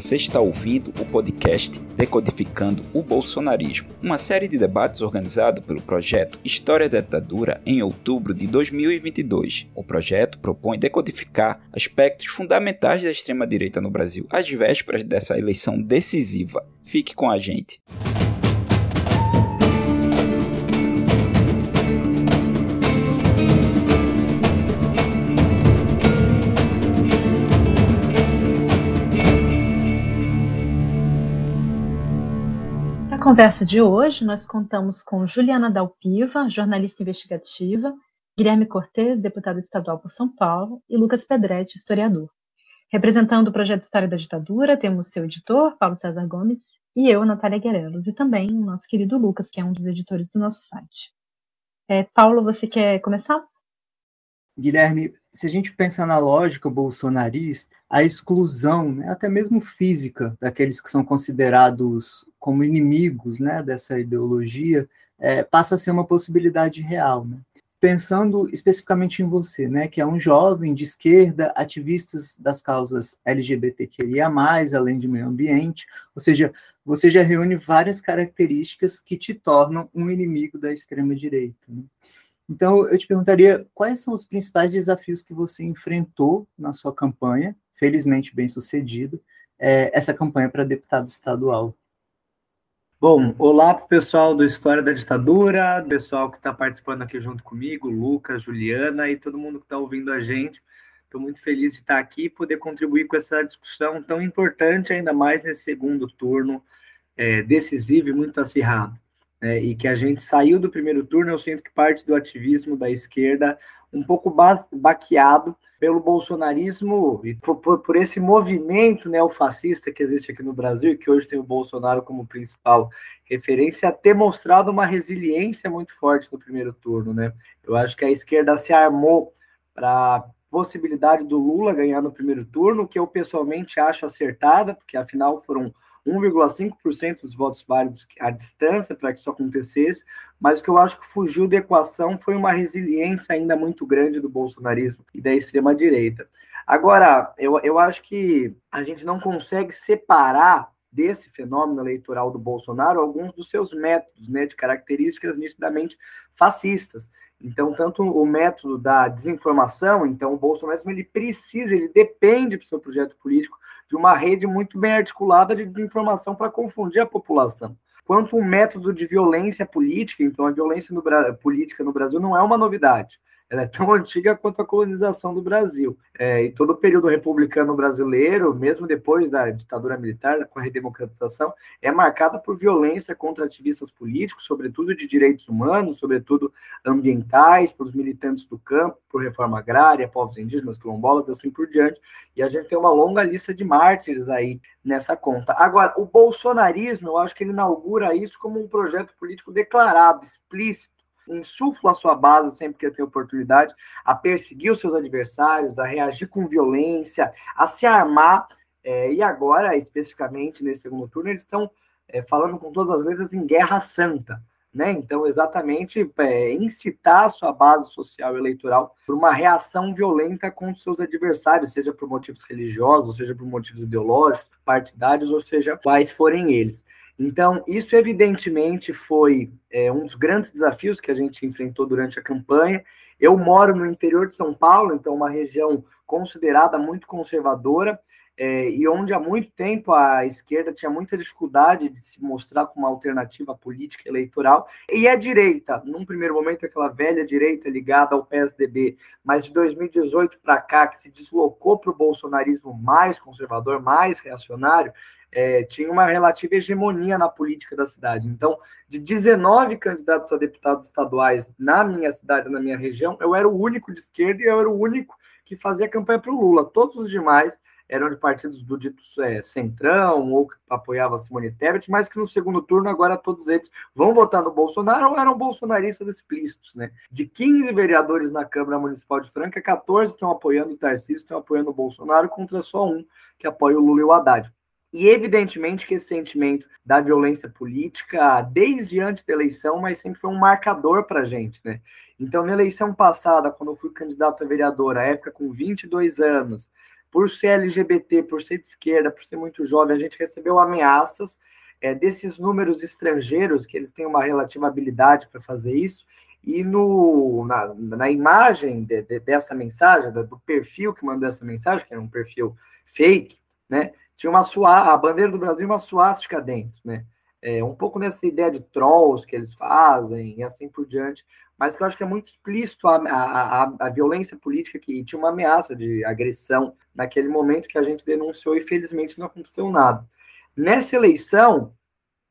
Você está ouvindo o podcast Decodificando o Bolsonarismo, uma série de debates organizado pelo projeto História da Ditadura em outubro de 2022. O projeto propõe decodificar aspectos fundamentais da extrema-direita no Brasil às vésperas dessa eleição decisiva. Fique com a gente. Conversa de hoje, nós contamos com Juliana Dalpiva, jornalista investigativa, Guilherme Cortes, deputado estadual por São Paulo, e Lucas Pedretti, historiador. Representando o projeto História da Ditadura, temos seu editor, Paulo César Gomes, e eu, Natália Guerelos, e também o nosso querido Lucas, que é um dos editores do nosso site. É, Paulo, você quer começar? Guilherme, se a gente pensa na lógica bolsonarista, a exclusão, né, até mesmo física, daqueles que são considerados como inimigos né, dessa ideologia, é, passa a ser uma possibilidade real. Né? Pensando especificamente em você, né, que é um jovem de esquerda, ativistas das causas LGBTQIA, além de meio ambiente, ou seja, você já reúne várias características que te tornam um inimigo da extrema-direita. Né? Então, eu te perguntaria quais são os principais desafios que você enfrentou na sua campanha, felizmente bem sucedido, é, essa campanha para deputado estadual. Bom, olá para o pessoal do História da Ditadura, pessoal que está participando aqui junto comigo, Lucas, Juliana e todo mundo que está ouvindo a gente. Estou muito feliz de estar aqui e poder contribuir com essa discussão tão importante, ainda mais nesse segundo turno é, decisivo e muito acirrado né, e que a gente saiu do primeiro turno, eu sinto que parte do ativismo da esquerda um pouco baqueado pelo bolsonarismo e por, por, esse movimento neofascista que existe aqui no Brasil, que hoje tem o Bolsonaro como principal referência, ter mostrado uma resiliência muito forte no primeiro turno. Né? Eu acho que a esquerda se armou para possibilidade do Lula ganhar no primeiro turno, que eu pessoalmente acho acertada, porque afinal foram 1,5% dos votos válidos à distância para que isso acontecesse, mas o que eu acho que fugiu da equação foi uma resiliência ainda muito grande do bolsonarismo e da extrema-direita. Agora, eu, eu acho que a gente não consegue separar desse fenômeno eleitoral do Bolsonaro alguns dos seus métodos, né, de características nitidamente fascistas. Então, tanto o método da desinformação, então o Bolsonaro ele precisa, ele depende para o seu projeto político de uma rede muito bem articulada de desinformação para confundir a população. Quanto um método de violência política, então a violência no, política no Brasil não é uma novidade ela é tão antiga quanto a colonização do Brasil. É, e todo o período republicano brasileiro, mesmo depois da ditadura militar, com a redemocratização, é marcada por violência contra ativistas políticos, sobretudo de direitos humanos, sobretudo ambientais, por os militantes do campo, por reforma agrária, povos indígenas, quilombolas, assim por diante. E a gente tem uma longa lista de mártires aí nessa conta. Agora, o bolsonarismo, eu acho que ele inaugura isso como um projeto político declarado, explícito, insufla a sua base sempre que tem oportunidade a perseguir os seus adversários, a reagir com violência, a se armar. É, e agora, especificamente nesse segundo turno, eles estão é, falando com todas as letras em guerra santa. Né? Então, exatamente é, incitar a sua base social eleitoral por uma reação violenta com seus adversários, seja por motivos religiosos, seja por motivos ideológicos, partidários, ou seja, quais forem eles. Então, isso evidentemente foi é, um dos grandes desafios que a gente enfrentou durante a campanha. Eu moro no interior de São Paulo, então uma região considerada muito conservadora, é, e onde há muito tempo a esquerda tinha muita dificuldade de se mostrar como uma alternativa política eleitoral, e a direita, num primeiro momento, aquela velha direita ligada ao PSDB, mas de 2018 para cá, que se deslocou para o bolsonarismo mais conservador, mais reacionário, é, tinha uma relativa hegemonia na política da cidade. Então, de 19 candidatos a deputados estaduais na minha cidade, na minha região, eu era o único de esquerda e eu era o único que fazia campanha para o Lula. Todos os demais eram de partidos do dito é, Centrão ou que apoiava Simone Tebet, mas que no segundo turno agora todos eles vão votar no Bolsonaro ou eram bolsonaristas explícitos, né? De 15 vereadores na Câmara Municipal de Franca, 14 estão apoiando o Tarcísio, estão apoiando o Bolsonaro, contra só um que apoia o Lula e o Haddad. E evidentemente que esse sentimento da violência política, desde antes da eleição, mas sempre foi um marcador para a gente, né? Então, na eleição passada, quando eu fui candidato a vereador, à época com 22 anos, por ser LGBT, por ser de esquerda, por ser muito jovem, a gente recebeu ameaças é, desses números estrangeiros, que eles têm uma relativa habilidade para fazer isso, e no, na, na imagem de, de, dessa mensagem, do perfil que mandou essa mensagem, que era um perfil fake, né, tinha uma suá, a bandeira do Brasil uma suástica dentro, né? É, um pouco nessa ideia de trolls que eles fazem e assim por diante, mas que eu acho que é muito explícito a, a, a, a violência política que tinha uma ameaça de agressão naquele momento que a gente denunciou e felizmente não aconteceu nada. Nessa eleição,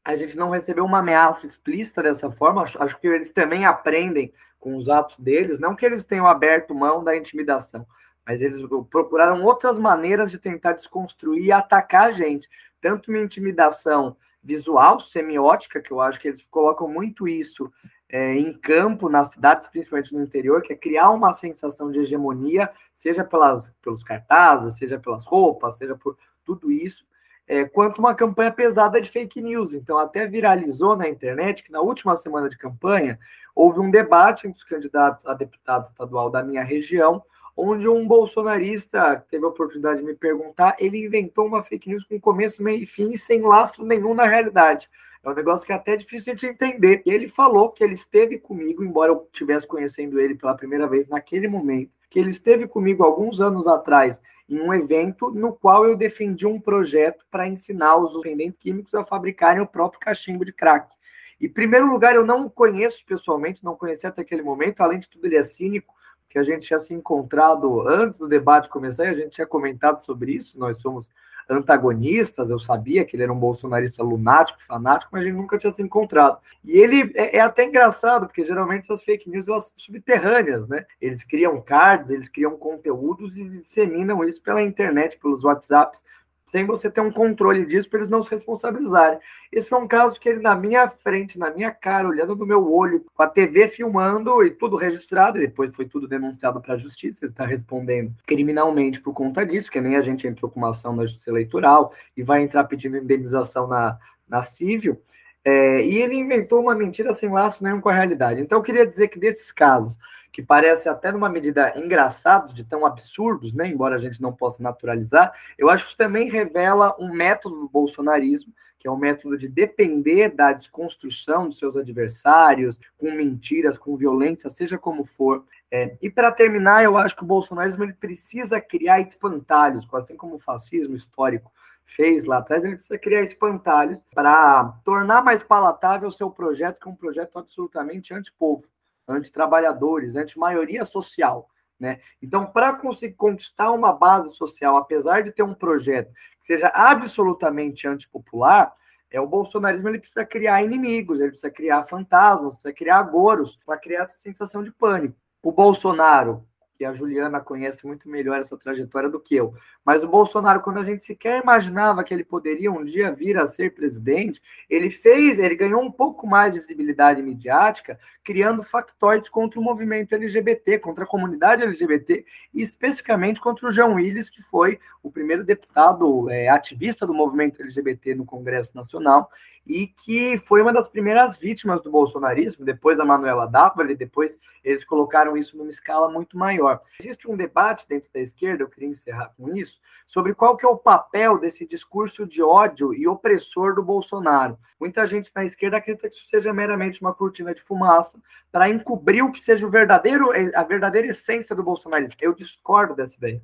a gente não recebeu uma ameaça explícita dessa forma, acho, acho que eles também aprendem com os atos deles, não que eles tenham aberto mão da intimidação, mas eles procuraram outras maneiras de tentar desconstruir e atacar a gente, tanto uma intimidação visual, semiótica, que eu acho que eles colocam muito isso é, em campo, nas cidades, principalmente no interior, que é criar uma sensação de hegemonia, seja pelas, pelos cartazes, seja pelas roupas, seja por tudo isso, é, quanto uma campanha pesada de fake news. Então, até viralizou na internet que na última semana de campanha houve um debate entre os candidatos a deputado estadual da minha região, onde um bolsonarista teve a oportunidade de me perguntar, ele inventou uma fake news com começo, meio e fim, sem lastro nenhum na realidade. É um negócio que é até difícil de entender. E ele falou que ele esteve comigo, embora eu estivesse conhecendo ele pela primeira vez naquele momento, que ele esteve comigo alguns anos atrás em um evento no qual eu defendi um projeto para ensinar os dependentes químicos a fabricarem o próprio cachimbo de crack. Em primeiro lugar, eu não o conheço pessoalmente, não conhecia até aquele momento, além de tudo, ele é cínico, que a gente tinha se encontrado antes do debate começar e a gente tinha comentado sobre isso. Nós somos antagonistas, eu sabia que ele era um bolsonarista lunático, fanático, mas a gente nunca tinha se encontrado. E ele é, é até engraçado, porque geralmente essas fake news elas são subterrâneas, né? Eles criam cards, eles criam conteúdos e disseminam isso pela internet, pelos WhatsApps, sem você ter um controle disso para eles não se responsabilizarem. Esse foi um caso que ele, na minha frente, na minha cara, olhando no meu olho, com a TV filmando e tudo registrado, e depois foi tudo denunciado para a justiça, ele está respondendo criminalmente por conta disso, que nem a gente entrou com uma ação na justiça eleitoral e vai entrar pedindo indenização na, na civil. É, e ele inventou uma mentira sem laço nenhum com a realidade. Então, eu queria dizer que desses casos que parecem até numa medida engraçados, de tão absurdos, né, embora a gente não possa naturalizar, eu acho que isso também revela um método do bolsonarismo, que é o um método de depender da desconstrução dos seus adversários, com mentiras, com violência, seja como for. É, e para terminar, eu acho que o bolsonarismo ele precisa criar espantalhos, assim como o fascismo histórico fez lá atrás, ele precisa criar espantalhos para tornar mais palatável o seu projeto, que é um projeto absolutamente antipovo anti-trabalhadores, anti-maioria social. Né? Então, para conseguir conquistar uma base social, apesar de ter um projeto que seja absolutamente antipopular, é o bolsonarismo ele precisa criar inimigos, ele precisa criar fantasmas, precisa criar agoros para criar essa sensação de pânico. O Bolsonaro, que a Juliana conhece muito melhor essa trajetória do que eu. Mas o Bolsonaro, quando a gente sequer imaginava que ele poderia um dia vir a ser presidente, ele fez, ele ganhou um pouco mais de visibilidade midiática, criando factoides contra o movimento LGBT, contra a comunidade LGBT, e especificamente contra o João Willis, que foi o primeiro deputado é, ativista do movimento LGBT no Congresso Nacional e que foi uma das primeiras vítimas do bolsonarismo, depois da Manuela Dávila, e depois eles colocaram isso numa escala muito maior. Existe um debate dentro da esquerda, eu queria encerrar com isso, sobre qual que é o papel desse discurso de ódio e opressor do Bolsonaro. Muita gente na esquerda acredita que isso seja meramente uma cortina de fumaça para encobrir o que seja o verdadeiro, a verdadeira essência do bolsonarismo. Eu discordo dessa ideia.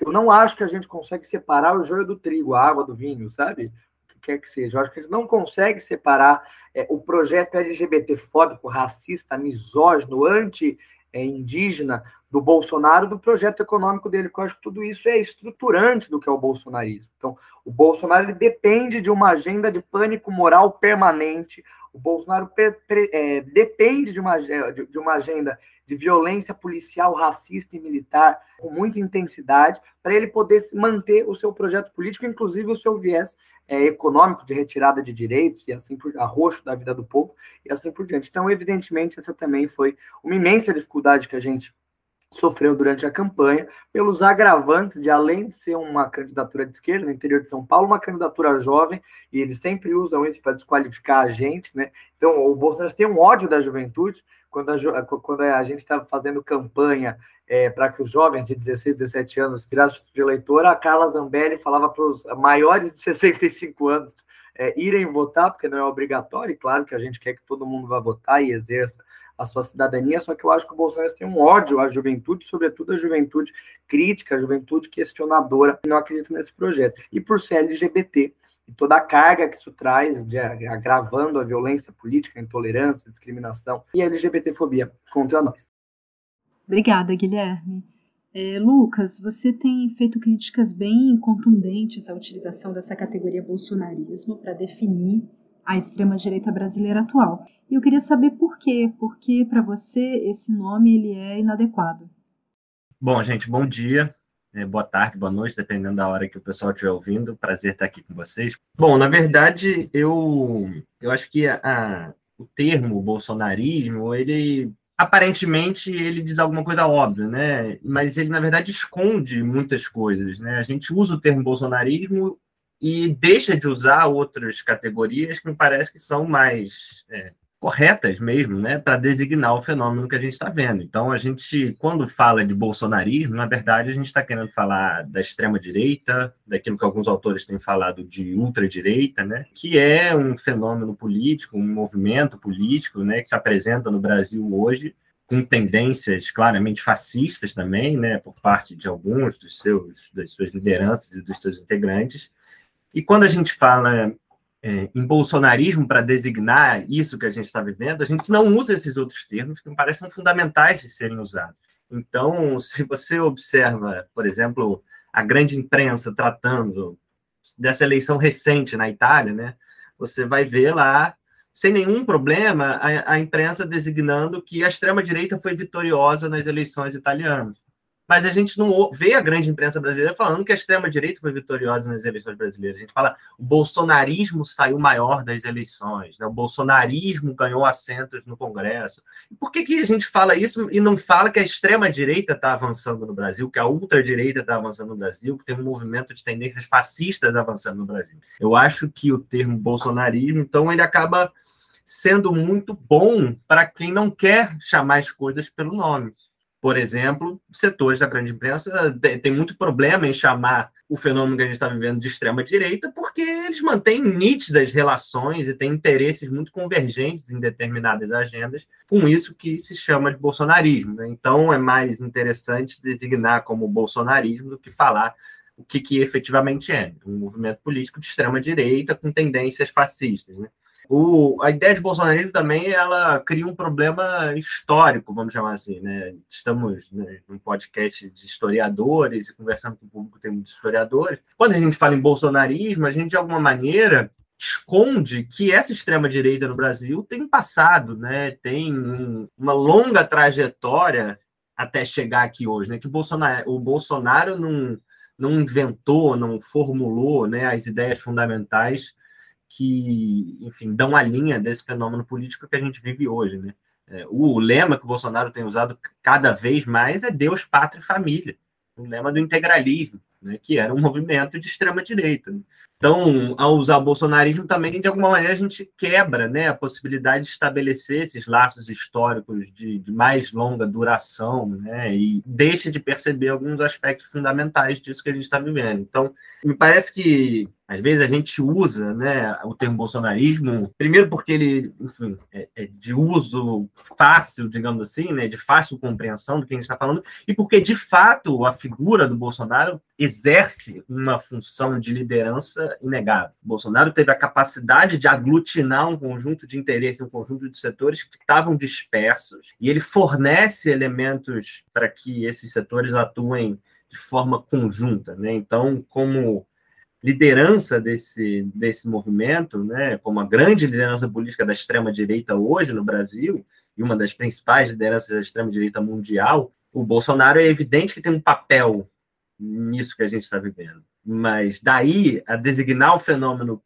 Eu não acho que a gente consegue separar o joio do trigo, a água do vinho, sabe? Quer que seja. Eu acho que eles não conseguem separar é, o projeto LGBTfóbico, racista, misógino, anti-indígena do Bolsonaro do projeto econômico dele, porque eu acho que tudo isso é estruturante do que é o bolsonarismo. Então, o Bolsonaro ele depende de uma agenda de pânico moral permanente, o Bolsonaro é, depende de uma, de, de uma agenda de violência policial, racista e militar com muita intensidade para ele poder manter o seu projeto político, inclusive o seu viés é, econômico de retirada de direitos e assim por arroxo da vida do povo e assim por diante. Então, evidentemente, essa também foi uma imensa dificuldade que a gente sofreu durante a campanha pelos agravantes de, além de ser uma candidatura de esquerda no interior de São Paulo, uma candidatura jovem, e eles sempre usam isso para desqualificar a gente, né? Então, o Bolsonaro tem um ódio da juventude, quando a, quando a gente estava fazendo campanha é, para que os jovens de 16, 17 anos virassem de eleitor, a Carla Zambelli falava para os maiores de 65 anos é, irem votar, porque não é obrigatório, e claro que a gente quer que todo mundo vá votar e exerça a sua cidadania, só que eu acho que o Bolsonaro tem um ódio à juventude, sobretudo a juventude crítica, a juventude questionadora, que não acredita nesse projeto. E por ser LGBT, e toda a carga que isso traz, de, agravando a violência política, a intolerância, a discriminação e a LGBTfobia contra nós. Obrigada, Guilherme. É, Lucas, você tem feito críticas bem contundentes à utilização dessa categoria bolsonarismo para definir a extrema-direita brasileira atual. E eu queria saber por quê, porque para você esse nome ele é inadequado. Bom, gente, bom dia, é, boa tarde, boa noite, dependendo da hora que o pessoal estiver ouvindo. Prazer estar aqui com vocês. Bom, na verdade, eu, eu acho que a, a, o termo bolsonarismo, ele aparentemente ele diz alguma coisa óbvia, né? Mas ele na verdade esconde muitas coisas, né? A gente usa o termo bolsonarismo e deixa de usar outras categorias que me parece que são mais é, corretas mesmo, né, para designar o fenômeno que a gente está vendo. Então, a gente, quando fala de bolsonarismo, na verdade, a gente está querendo falar da extrema-direita, daquilo que alguns autores têm falado de ultradireita, né, que é um fenômeno político, um movimento político, né, que se apresenta no Brasil hoje, com tendências claramente fascistas também, né, por parte de alguns dos seus, das suas lideranças e dos seus integrantes, e quando a gente fala é, em bolsonarismo para designar isso que a gente está vivendo, a gente não usa esses outros termos que me parecem fundamentais de serem usados. Então, se você observa, por exemplo, a grande imprensa tratando dessa eleição recente na Itália, né, você vai ver lá, sem nenhum problema, a, a imprensa designando que a extrema-direita foi vitoriosa nas eleições italianas mas a gente não vê a grande imprensa brasileira falando que a extrema-direita foi vitoriosa nas eleições brasileiras. A gente fala o bolsonarismo saiu maior das eleições, né? o bolsonarismo ganhou assentos no Congresso. Por que, que a gente fala isso e não fala que a extrema-direita está avançando no Brasil, que a ultradireita está avançando no Brasil, que tem um movimento de tendências fascistas avançando no Brasil? Eu acho que o termo bolsonarismo, então, ele acaba sendo muito bom para quem não quer chamar as coisas pelo nome por exemplo, setores da grande imprensa têm muito problema em chamar o fenômeno que a gente está vivendo de extrema-direita, porque eles mantêm nítidas relações e têm interesses muito convergentes em determinadas agendas, com isso que se chama de bolsonarismo. Né? Então, é mais interessante designar como bolsonarismo do que falar o que, que efetivamente é um movimento político de extrema-direita com tendências fascistas. Né? O, a ideia de bolsonarismo também ela cria um problema histórico, vamos chamar assim, né? Estamos né, num podcast de historiadores e conversando com o público tem muitos historiadores. Quando a gente fala em bolsonarismo, a gente de alguma maneira esconde que essa extrema direita no Brasil tem passado, né? Tem um, uma longa trajetória até chegar aqui hoje, né? Que o Bolsonaro, o Bolsonaro não, não inventou, não formulou, né? As ideias fundamentais que, enfim, dão a linha desse fenômeno político que a gente vive hoje, né? É, o lema que o Bolsonaro tem usado cada vez mais é Deus, Pátria e Família, o lema do integralismo, né, que era um movimento de extrema direita. Né? Então, ao usar o bolsonarismo, também, de alguma maneira, a gente quebra né, a possibilidade de estabelecer esses laços históricos de, de, mais longa duração né, e deixa de perceber alguns aspectos fundamentais disso que a gente está vivendo. Então, me parece que às vezes a gente usa né, o termo bolsonarismo, primeiro porque ele, enfim, é, é, de uso fácil, digamos assim, né, de fácil compreensão do que a gente está falando, e porque, de fato, a figura do Bolsonaro exerce uma função de liderança inegável. Bolsonaro teve a capacidade de aglutinar um conjunto de interesses, um conjunto de setores que estavam dispersos, e ele fornece elementos para que esses setores atuem de forma conjunta. Né? Então, como liderança desse, desse movimento, né, como a grande liderança política da extrema-direita hoje no Brasil, e uma das principais lideranças da extrema-direita mundial, o Bolsonaro é evidente que tem um papel nisso que a gente está vivendo. Mas daí a designar o fenômeno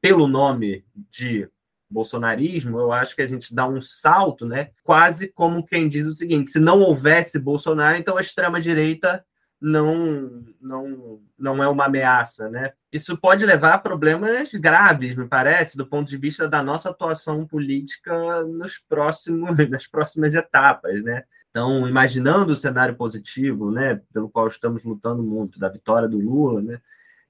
pelo nome de bolsonarismo, eu acho que a gente dá um salto, né? Quase como quem diz o seguinte: se não houvesse Bolsonaro, então a extrema-direita não, não, não é uma ameaça, né? Isso pode levar a problemas graves, me parece, do ponto de vista da nossa atuação política nos próximos, nas próximas etapas, né? Então, imaginando o cenário positivo, né, pelo qual estamos lutando muito, da vitória do Lula, né,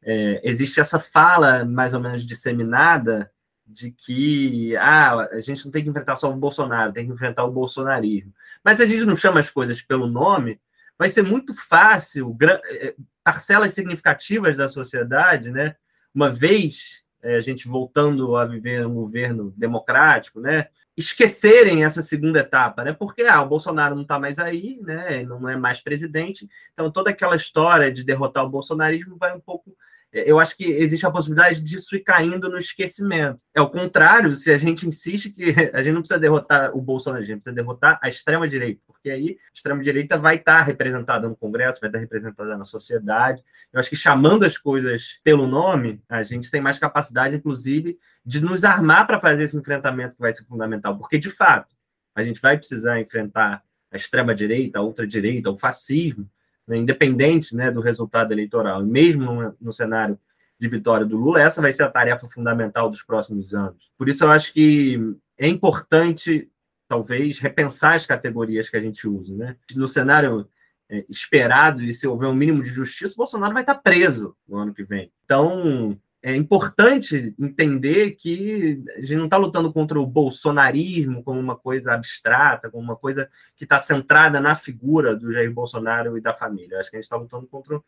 é, existe essa fala mais ou menos disseminada de que ah, a gente não tem que enfrentar só o Bolsonaro, tem que enfrentar o bolsonarismo. Mas a gente não chama as coisas pelo nome, vai ser muito fácil, é, parcelas significativas da sociedade, né, uma vez é, a gente voltando a viver um governo democrático, né, esquecerem essa segunda etapa, né, porque ah, o Bolsonaro não está mais aí, né, não é mais presidente, então toda aquela história de derrotar o bolsonarismo vai um pouco eu acho que existe a possibilidade disso ir caindo no esquecimento. É o contrário, se a gente insiste que a gente não precisa derrotar o Bolsonaro, a gente precisa derrotar a extrema-direita, porque aí a extrema-direita vai estar representada no Congresso, vai estar representada na sociedade. Eu acho que chamando as coisas pelo nome, a gente tem mais capacidade, inclusive, de nos armar para fazer esse enfrentamento que vai ser fundamental, porque, de fato, a gente vai precisar enfrentar a extrema-direita, a ultra-direita, o fascismo, né, independente né, do resultado eleitoral, e mesmo no, cenário de vitória do Lula, essa vai ser a tarefa fundamental dos próximos anos. Por isso, eu acho que é importante, talvez, repensar as categorias que a gente usa. Né? No cenário é, esperado, e se houver um mínimo de justiça, Bolsonaro vai estar preso no ano que vem. Então, é importante entender que a gente não está lutando contra o bolsonarismo como uma coisa abstrata, como uma coisa que está centrada na figura do Jair Bolsonaro e da família. Acho que a gente está lutando contra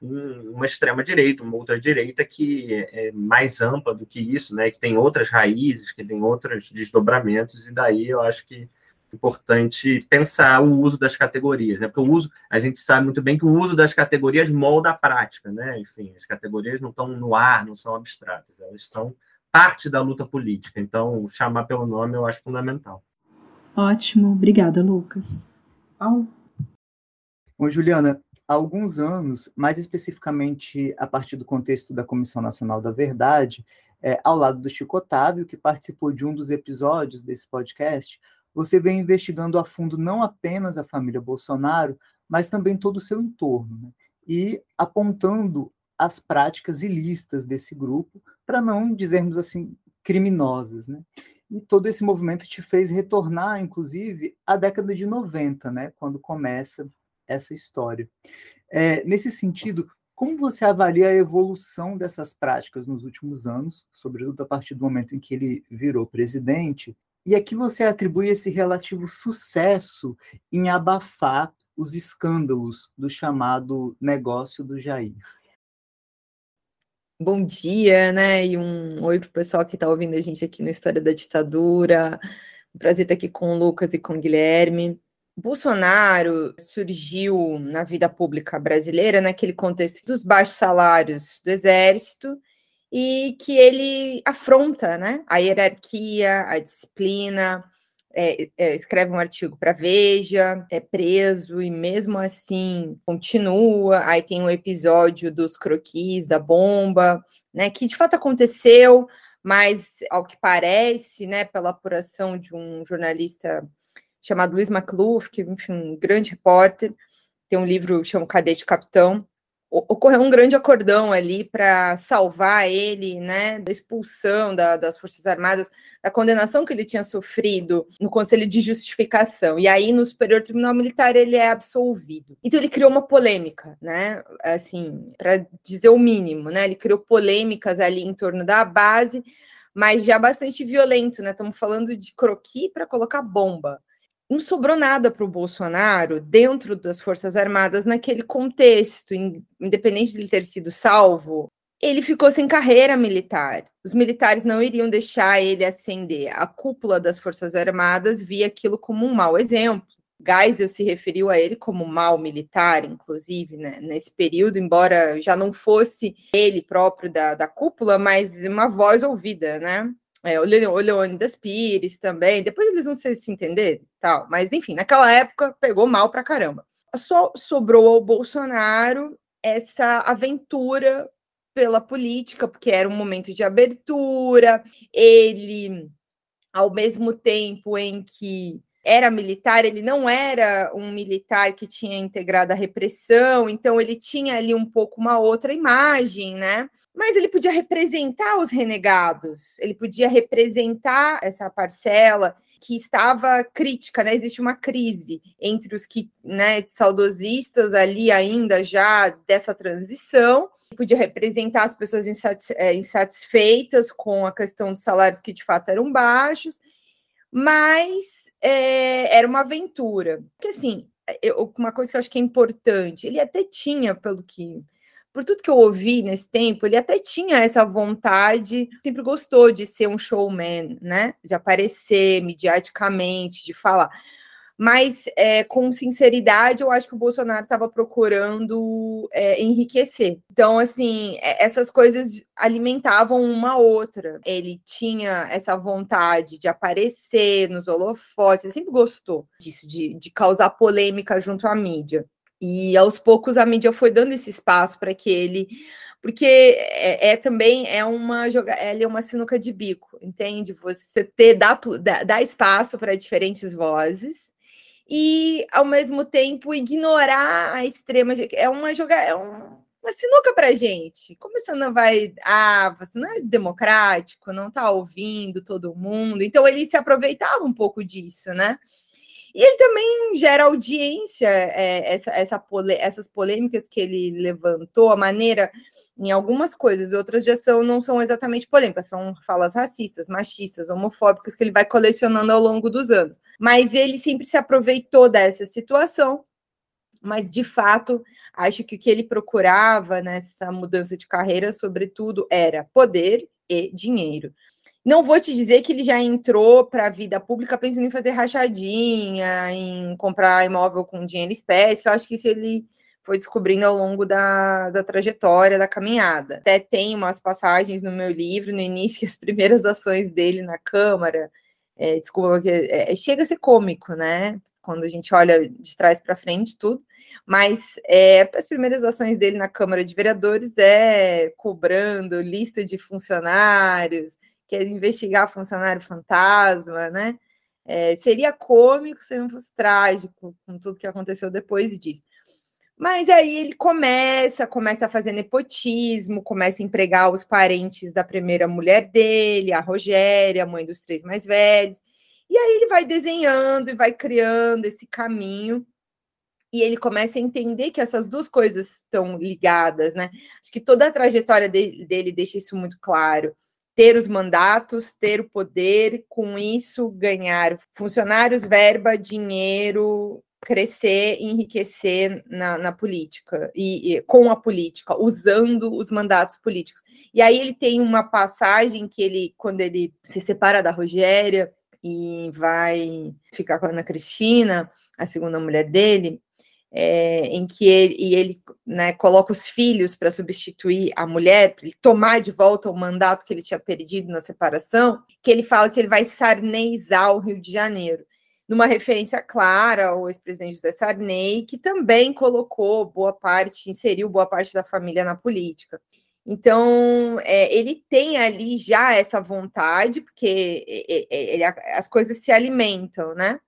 um, uma extrema-direita, uma outra direita que é, é mais ampla do que isso, né? que tem outras raízes, que tem outros desdobramentos, e daí eu acho que importante pensar o uso das categorias, né? Porque o uso, a gente sabe muito bem que o uso das categorias molda a prática, né? Enfim, as categorias não estão no ar, não são abstratas, elas são parte da luta política. Então, chamar pelo nome eu acho fundamental. Ótimo, obrigada, Lucas. Paulo? Bom, Juliana, há alguns anos, mais especificamente a partir do contexto da Comissão Nacional da Verdade, é, ao lado do Chico Otávio, que participou de um dos episódios desse podcast, você vem investigando a fundo não apenas a família Bolsonaro, mas também todo o seu entorno, né? e apontando as práticas ilícitas desse grupo, para não dizermos assim criminosas, né? E todo esse movimento te fez retornar, inclusive, à década de 90, né? Quando começa essa história. É, nesse sentido, como você avalia a evolução dessas práticas nos últimos anos, sobretudo a partir do momento em que ele virou presidente, e aqui você atribui esse relativo sucesso em abafar os escândalos do chamado negócio do Jair. Bom dia, né? E um oi para o pessoal que está ouvindo a gente aqui na História da Ditadura. Um prazer estar aqui com o Lucas e com o Guilherme. Bolsonaro surgiu na vida pública brasileira naquele contexto dos baixos salários do Exército e que ele afronta né, a hierarquia, a disciplina, é, é, escreve um artigo para Veja, é preso e mesmo assim continua. Aí tem um episódio dos croquis da bomba, né, que de fato aconteceu, mas ao que parece, né, pela apuração de um jornalista chamado Luiz McLuff, que enfim, um grande repórter, tem um livro chamado Cadete Capitão, ocorreu um grande acordão ali para salvar ele, né, da expulsão da, das Forças Armadas, da condenação que ele tinha sofrido no Conselho de Justificação. E aí, no Superior Tribunal Militar, ele é absolvido. Então, ele criou uma polêmica, né, assim, para dizer o mínimo, né, ele criou polêmicas ali em torno da base, mas já bastante violento, né, estamos falando de croqui para colocar bomba não sobrou nada para o Bolsonaro dentro das Forças Armadas naquele contexto, independente de ele ter sido salvo, ele ficou sem carreira militar. Os militares não iriam deixar ele ascender. A cúpula das Forças Armadas via aquilo como um mau exemplo. Geisel se referiu a ele como mal militar, inclusive, né, nesse período, embora já não fosse ele próprio da, da cúpula, mas uma voz ouvida, né? É, o Leônidas Pires também, depois eles vão se, se entender, tal, mas enfim, naquela época pegou mal pra caramba. Só sobrou ao Bolsonaro essa aventura pela política, porque era um momento de abertura, ele ao mesmo tempo em que era militar, ele não era um militar que tinha integrado a repressão, então ele tinha ali um pouco uma outra imagem, né? Mas ele podia representar os renegados, ele podia representar essa parcela que estava crítica, né? Existe uma crise entre os que, né, saudosistas ali ainda já dessa transição, podia representar as pessoas é, insatisfeitas com a questão dos salários que de fato eram baixos, mas é, era uma aventura. Porque, assim, eu, uma coisa que eu acho que é importante, ele até tinha, pelo que. Por tudo que eu ouvi nesse tempo, ele até tinha essa vontade, sempre gostou de ser um showman, né? De aparecer mediaticamente, de falar mas é, com sinceridade, eu acho que o Bolsonaro estava procurando é, enriquecer. Então, assim, é, essas coisas alimentavam uma outra. Ele tinha essa vontade de aparecer nos holofotes, ele sempre gostou disso, de, de causar polêmica junto à mídia. E aos poucos a mídia foi dando esse espaço para que ele porque é, é, também é uma joga é uma sinuca de bico, entende? Você ter dá, dá, dá espaço para diferentes vozes e ao mesmo tempo ignorar a extrema é uma jogada é um, uma sinuca para gente. Como você não vai, ah, você não é democrático, não está ouvindo todo mundo. Então ele se aproveitava um pouco disso, né? E ele também gera audiência, é, essa, essa essas polêmicas que ele levantou, a maneira em algumas coisas, outras já são, não são exatamente polêmicas, são falas racistas, machistas, homofóbicas que ele vai colecionando ao longo dos anos. Mas ele sempre se aproveitou dessa situação, mas de fato, acho que o que ele procurava nessa mudança de carreira, sobretudo, era poder e dinheiro. Não vou te dizer que ele já entrou para a vida pública pensando em fazer rachadinha, em comprar imóvel com dinheiro espécie, eu acho que se ele foi descobrindo ao longo da, da trajetória, da caminhada. Até tem umas passagens no meu livro, no início, as primeiras ações dele na Câmara. É, desculpa, é, é, chega a ser cômico, né? Quando a gente olha de trás para frente, tudo. Mas é, as primeiras ações dele na Câmara de Vereadores é cobrando lista de funcionários, quer investigar funcionário fantasma, né? É, seria cômico se não fosse trágico com tudo que aconteceu depois disso. Mas aí ele começa, começa a fazer nepotismo, começa a empregar os parentes da primeira mulher dele, a Rogéria, a mãe dos três mais velhos. E aí ele vai desenhando e vai criando esse caminho. E ele começa a entender que essas duas coisas estão ligadas, né? Acho que toda a trajetória dele, dele deixa isso muito claro ter os mandatos, ter o poder, com isso ganhar funcionários, verba, dinheiro, crescer e enriquecer na, na política e, e, com a política, usando os mandatos políticos. E aí ele tem uma passagem que ele, quando ele se separa da Rogéria e vai ficar com a Ana Cristina, a segunda mulher dele, é, em que ele, e ele né, coloca os filhos para substituir a mulher, para ele tomar de volta o mandato que ele tinha perdido na separação, que ele fala que ele vai sarneizar o Rio de Janeiro numa referência clara ao ex-presidente José Sarney, que também colocou boa parte, inseriu boa parte da família na política. Então, é, ele tem ali já essa vontade, porque ele, as coisas se alimentam, né?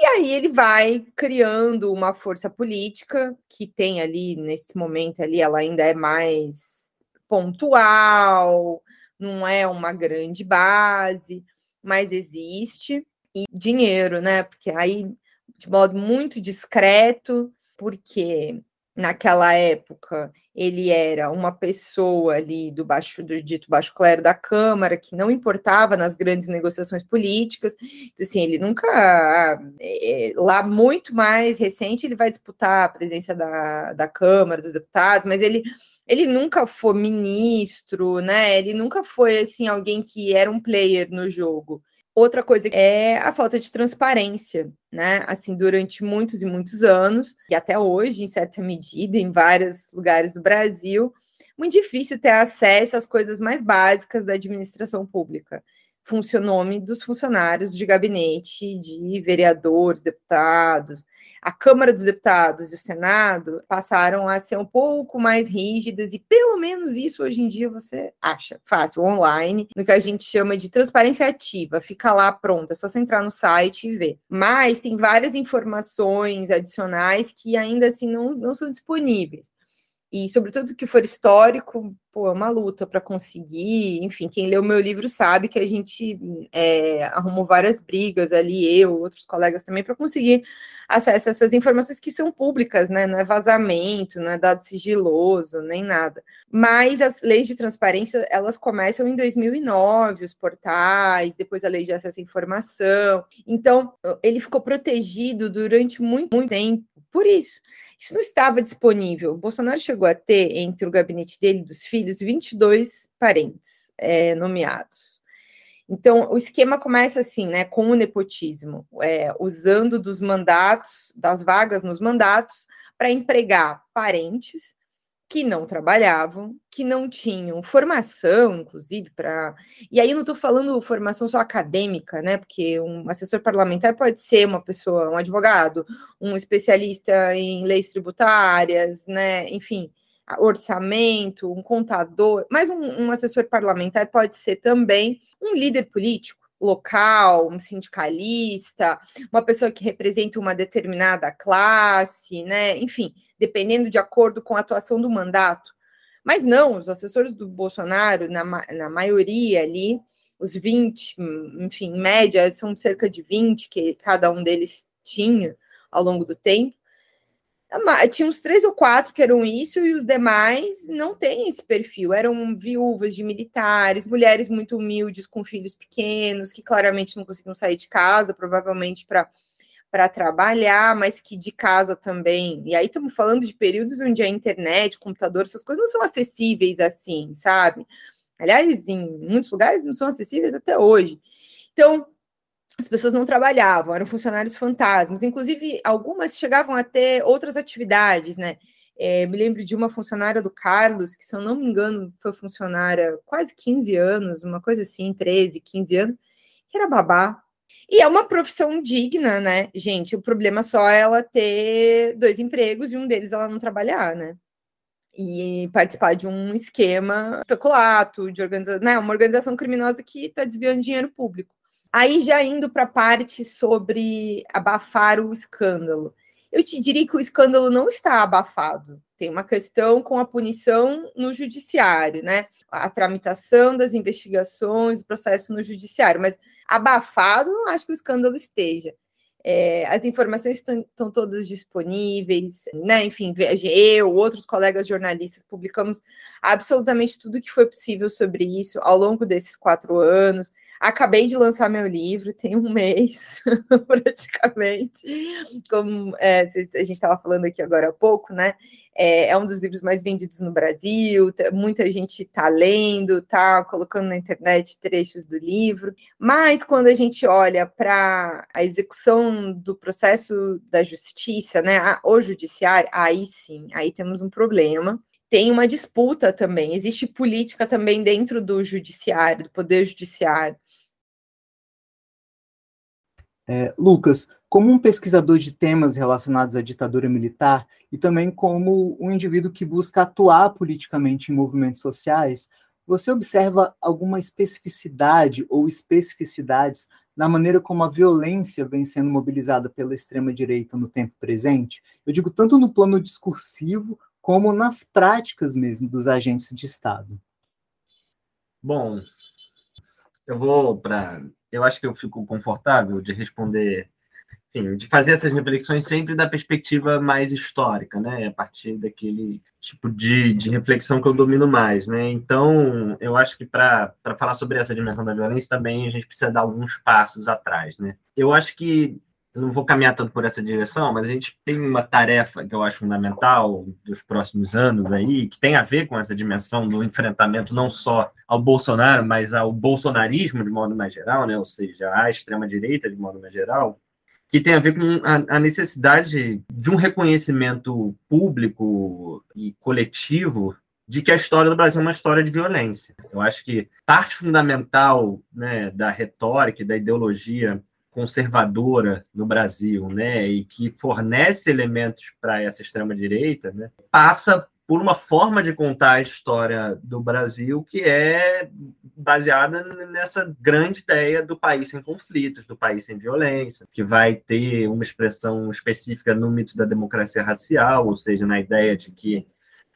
E aí ele vai criando uma força política que tem ali, nesse momento ali, ela ainda é mais pontual, não é uma grande base, mas existe e dinheiro, né? Porque aí, de modo muito discreto, porque naquela época ele era uma pessoa ali do baixo do dito baixo clero da Câmara que não importava nas grandes negociações políticas, então, assim ele nunca é, lá muito mais recente ele vai disputar a presidência da, da Câmara dos Deputados, mas ele ele nunca foi ministro, né? Ele nunca foi assim alguém que era um player no jogo. Outra coisa é a falta de transparência, né? Assim, durante muitos e muitos anos, e até hoje, em certa medida, em vários lugares do Brasil, muito difícil ter acesso às coisas mais básicas da administração pública. Nome dos funcionários de gabinete, de vereadores, deputados. A Câmara dos Deputados e o Senado passaram a ser um pouco mais rígidas, e pelo menos isso hoje em dia você acha fácil, online, no que a gente chama de transparência ativa. Fica lá pronto, é só você entrar no site e ver. Mas tem várias informações adicionais que ainda assim não, não são disponíveis. E, sobretudo, que for histórico, pô, é uma luta para conseguir. Enfim, quem leu meu livro sabe que a gente é, arrumou várias brigas ali, eu, outros colegas também, para conseguir acesso a essas informações que são públicas, né? Não é vazamento, não é dado sigiloso, nem nada. Mas as leis de transparência, elas começam em 2009, os portais, depois a lei de acesso à informação. Então, ele ficou protegido durante muito, muito tempo por isso. Isso não estava disponível. O Bolsonaro chegou a ter, entre o gabinete dele e dos filhos, 22 parentes é, nomeados. Então, o esquema começa assim, né, com o nepotismo, é, usando dos mandatos, das vagas nos mandatos, para empregar parentes que não trabalhavam, que não tinham formação, inclusive, para. E aí eu não estou falando formação só acadêmica, né? Porque um assessor parlamentar pode ser uma pessoa, um advogado, um especialista em leis tributárias, né? Enfim, orçamento, um contador, mas um, um assessor parlamentar pode ser também um líder político local, um sindicalista, uma pessoa que representa uma determinada classe, né? Enfim, dependendo de acordo com a atuação do mandato. Mas não, os assessores do Bolsonaro, na, na maioria ali, os 20, enfim, em média, são cerca de 20 que cada um deles tinha ao longo do tempo. Tinha uns três ou quatro que eram isso, e os demais não têm esse perfil. Eram viúvas de militares, mulheres muito humildes com filhos pequenos, que claramente não conseguiam sair de casa, provavelmente para para trabalhar, mas que de casa também. E aí estamos falando de períodos onde a internet, computador, essas coisas não são acessíveis assim, sabe? Aliás, em muitos lugares não são acessíveis até hoje. Então, as pessoas não trabalhavam, eram funcionários fantasmas. Inclusive, algumas chegavam a ter outras atividades, né? É, me lembro de uma funcionária do Carlos, que, se eu não me engano, foi funcionária quase 15 anos, uma coisa assim, 13, 15 anos, que era babá. E é uma profissão digna, né, gente? O problema só é ela ter dois empregos e um deles ela não trabalhar, né? E participar de um esquema peculato, de organização, né? Uma organização criminosa que está desviando dinheiro público. Aí já indo para a parte sobre abafar o escândalo. Eu te diria que o escândalo não está abafado. Tem uma questão com a punição no judiciário, né? A tramitação das investigações, o processo no judiciário, mas abafado, não acho que o escândalo esteja. É, as informações estão, todas disponíveis, né? Enfim, eu, outros colegas jornalistas publicamos absolutamente tudo que foi possível sobre isso ao longo desses quatro anos. Acabei de lançar meu livro, tem um mês, praticamente. Como é, a gente estava falando aqui agora há pouco, né? É, é um dos livros mais vendidos no Brasil, muita gente está lendo, está colocando na internet trechos do livro, mas quando a gente olha para a execução do processo da justiça, né, o judiciário, aí sim, aí temos um problema. Tem uma disputa também, existe política também dentro do judiciário, do poder judiciário. É, Lucas, como um pesquisador de temas relacionados à ditadura militar e também como um indivíduo que busca atuar politicamente em movimentos sociais, você observa alguma especificidade ou especificidades na maneira como a violência vem sendo mobilizada pela extrema-direita no tempo presente? Eu digo tanto no plano discursivo como nas práticas mesmo dos agentes de Estado. Bom, eu vou para. Eu acho que eu fico confortável de responder enfim, de fazer essas reflexões sempre da perspectiva mais histórica, né? A partir daquele tipo de, de reflexão que eu domino mais, né? Então, eu acho que para falar sobre essa dimensão da violência também a gente precisa dar alguns passos atrás, né? Eu acho que não vou caminhar tanto por essa direção, mas a gente tem uma tarefa que eu acho fundamental dos próximos anos aí, que tem a ver com essa dimensão do enfrentamento não só ao Bolsonaro, mas ao bolsonarismo de modo mais geral, né? Ou seja, à extrema direita de modo mais geral, que tem a ver com a, a, necessidade de um reconhecimento público e coletivo de que a história do Brasil é uma história de violência. Eu acho que parte fundamental né, da retórica e da ideologia conservadora no Brasil, né, e que fornece elementos para essa extrema direita, né, passa por uma forma de contar a história do Brasil que é baseada nessa grande ideia do país sem conflitos, do país sem violência, que vai ter uma expressão específica no mito da democracia racial, ou seja, na ideia de que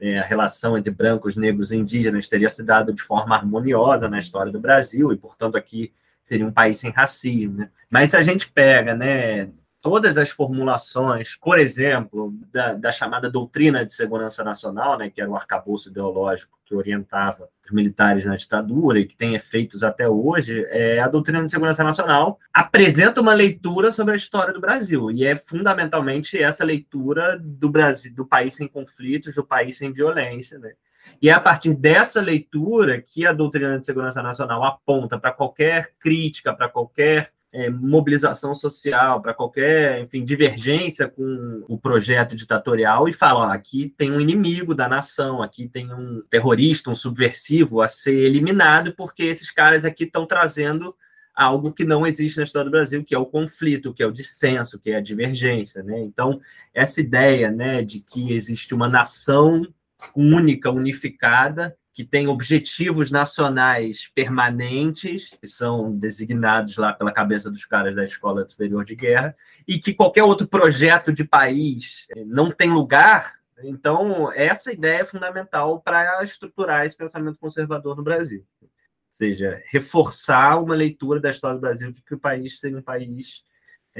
é, a relação entre brancos, negros e indígenas teria se dado de forma harmoniosa na história do Brasil, e, portanto, aqui seria um país sem racismo. Né? Mas se a gente pega né, todas as formulações, por exemplo, da, da, chamada doutrina de segurança nacional, né, que era o arcabouço ideológico que orientava os militares na ditadura e que tem efeitos até hoje, é, a doutrina de segurança nacional apresenta uma leitura sobre a história do Brasil e é fundamentalmente essa leitura do Brasil, do país sem conflitos, do país sem violência, né? E é a partir dessa leitura que a doutrina de segurança nacional aponta para qualquer crítica, para qualquer é, mobilização social, para qualquer, enfim, divergência com o projeto ditatorial e fala: ó, aqui tem um inimigo da nação, aqui tem um terrorista, um subversivo a ser eliminado, porque esses caras aqui estão trazendo algo que não existe na história do Brasil, que é o conflito, que é o dissenso, que é a divergência, né? Então, essa ideia, né, de que existe uma nação única, unificada, que tem objetivos nacionais permanentes, que são designados lá pela cabeça dos caras da Escola Superior de Guerra, e que qualquer outro projeto de país eh, não tem lugar. Então, essa ideia é fundamental para estruturar esse pensamento conservador no Brasil. Ou seja, reforçar uma leitura da história do Brasil de que o país seria um país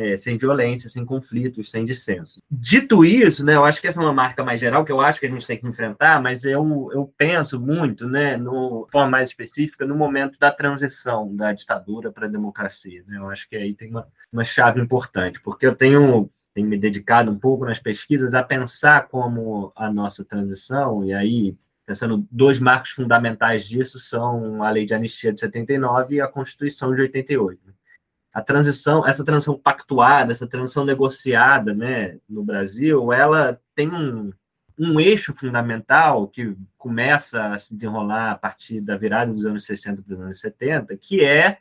é, sem violência, sem conflitos, sem dissenso. Dito isso, né, eu acho que essa é uma marca mais geral que eu acho que a gente tem que enfrentar, mas eu, eu penso muito, né, no forma mais específica, no momento da transição da ditadura para a democracia. Né? Eu acho que aí tem uma, uma chave importante, porque eu tenho tenho me dedicado um pouco nas pesquisas a pensar como a nossa transição, e aí, pensando, dois marcos fundamentais disso são a Lei de Anistia de 79 e a Constituição de 88 a transição, essa transição pactuada, essa transição negociada, né, no Brasil, ela tem um, um eixo fundamental que começa a se desenrolar a partir da virada dos anos 60 para os anos 70, que é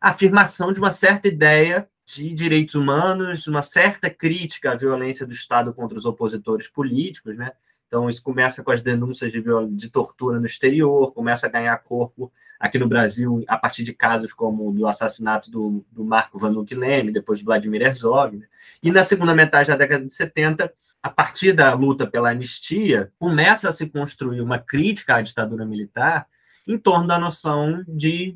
a afirmação de uma certa ideia de direitos humanos, uma certa crítica à violência do Estado contra os opositores políticos, né? Então, isso começa com as denúncias de, de tortura no exterior, começa a ganhar corpo aqui no Brasil, a partir de casos como do assassinato do, do Marco Vanuc Leme, depois de Vladimir Herzog. Né? E na segunda metade da década de 70, a partir da luta pela anistia, começa a se construir uma crítica à ditadura militar em torno da noção de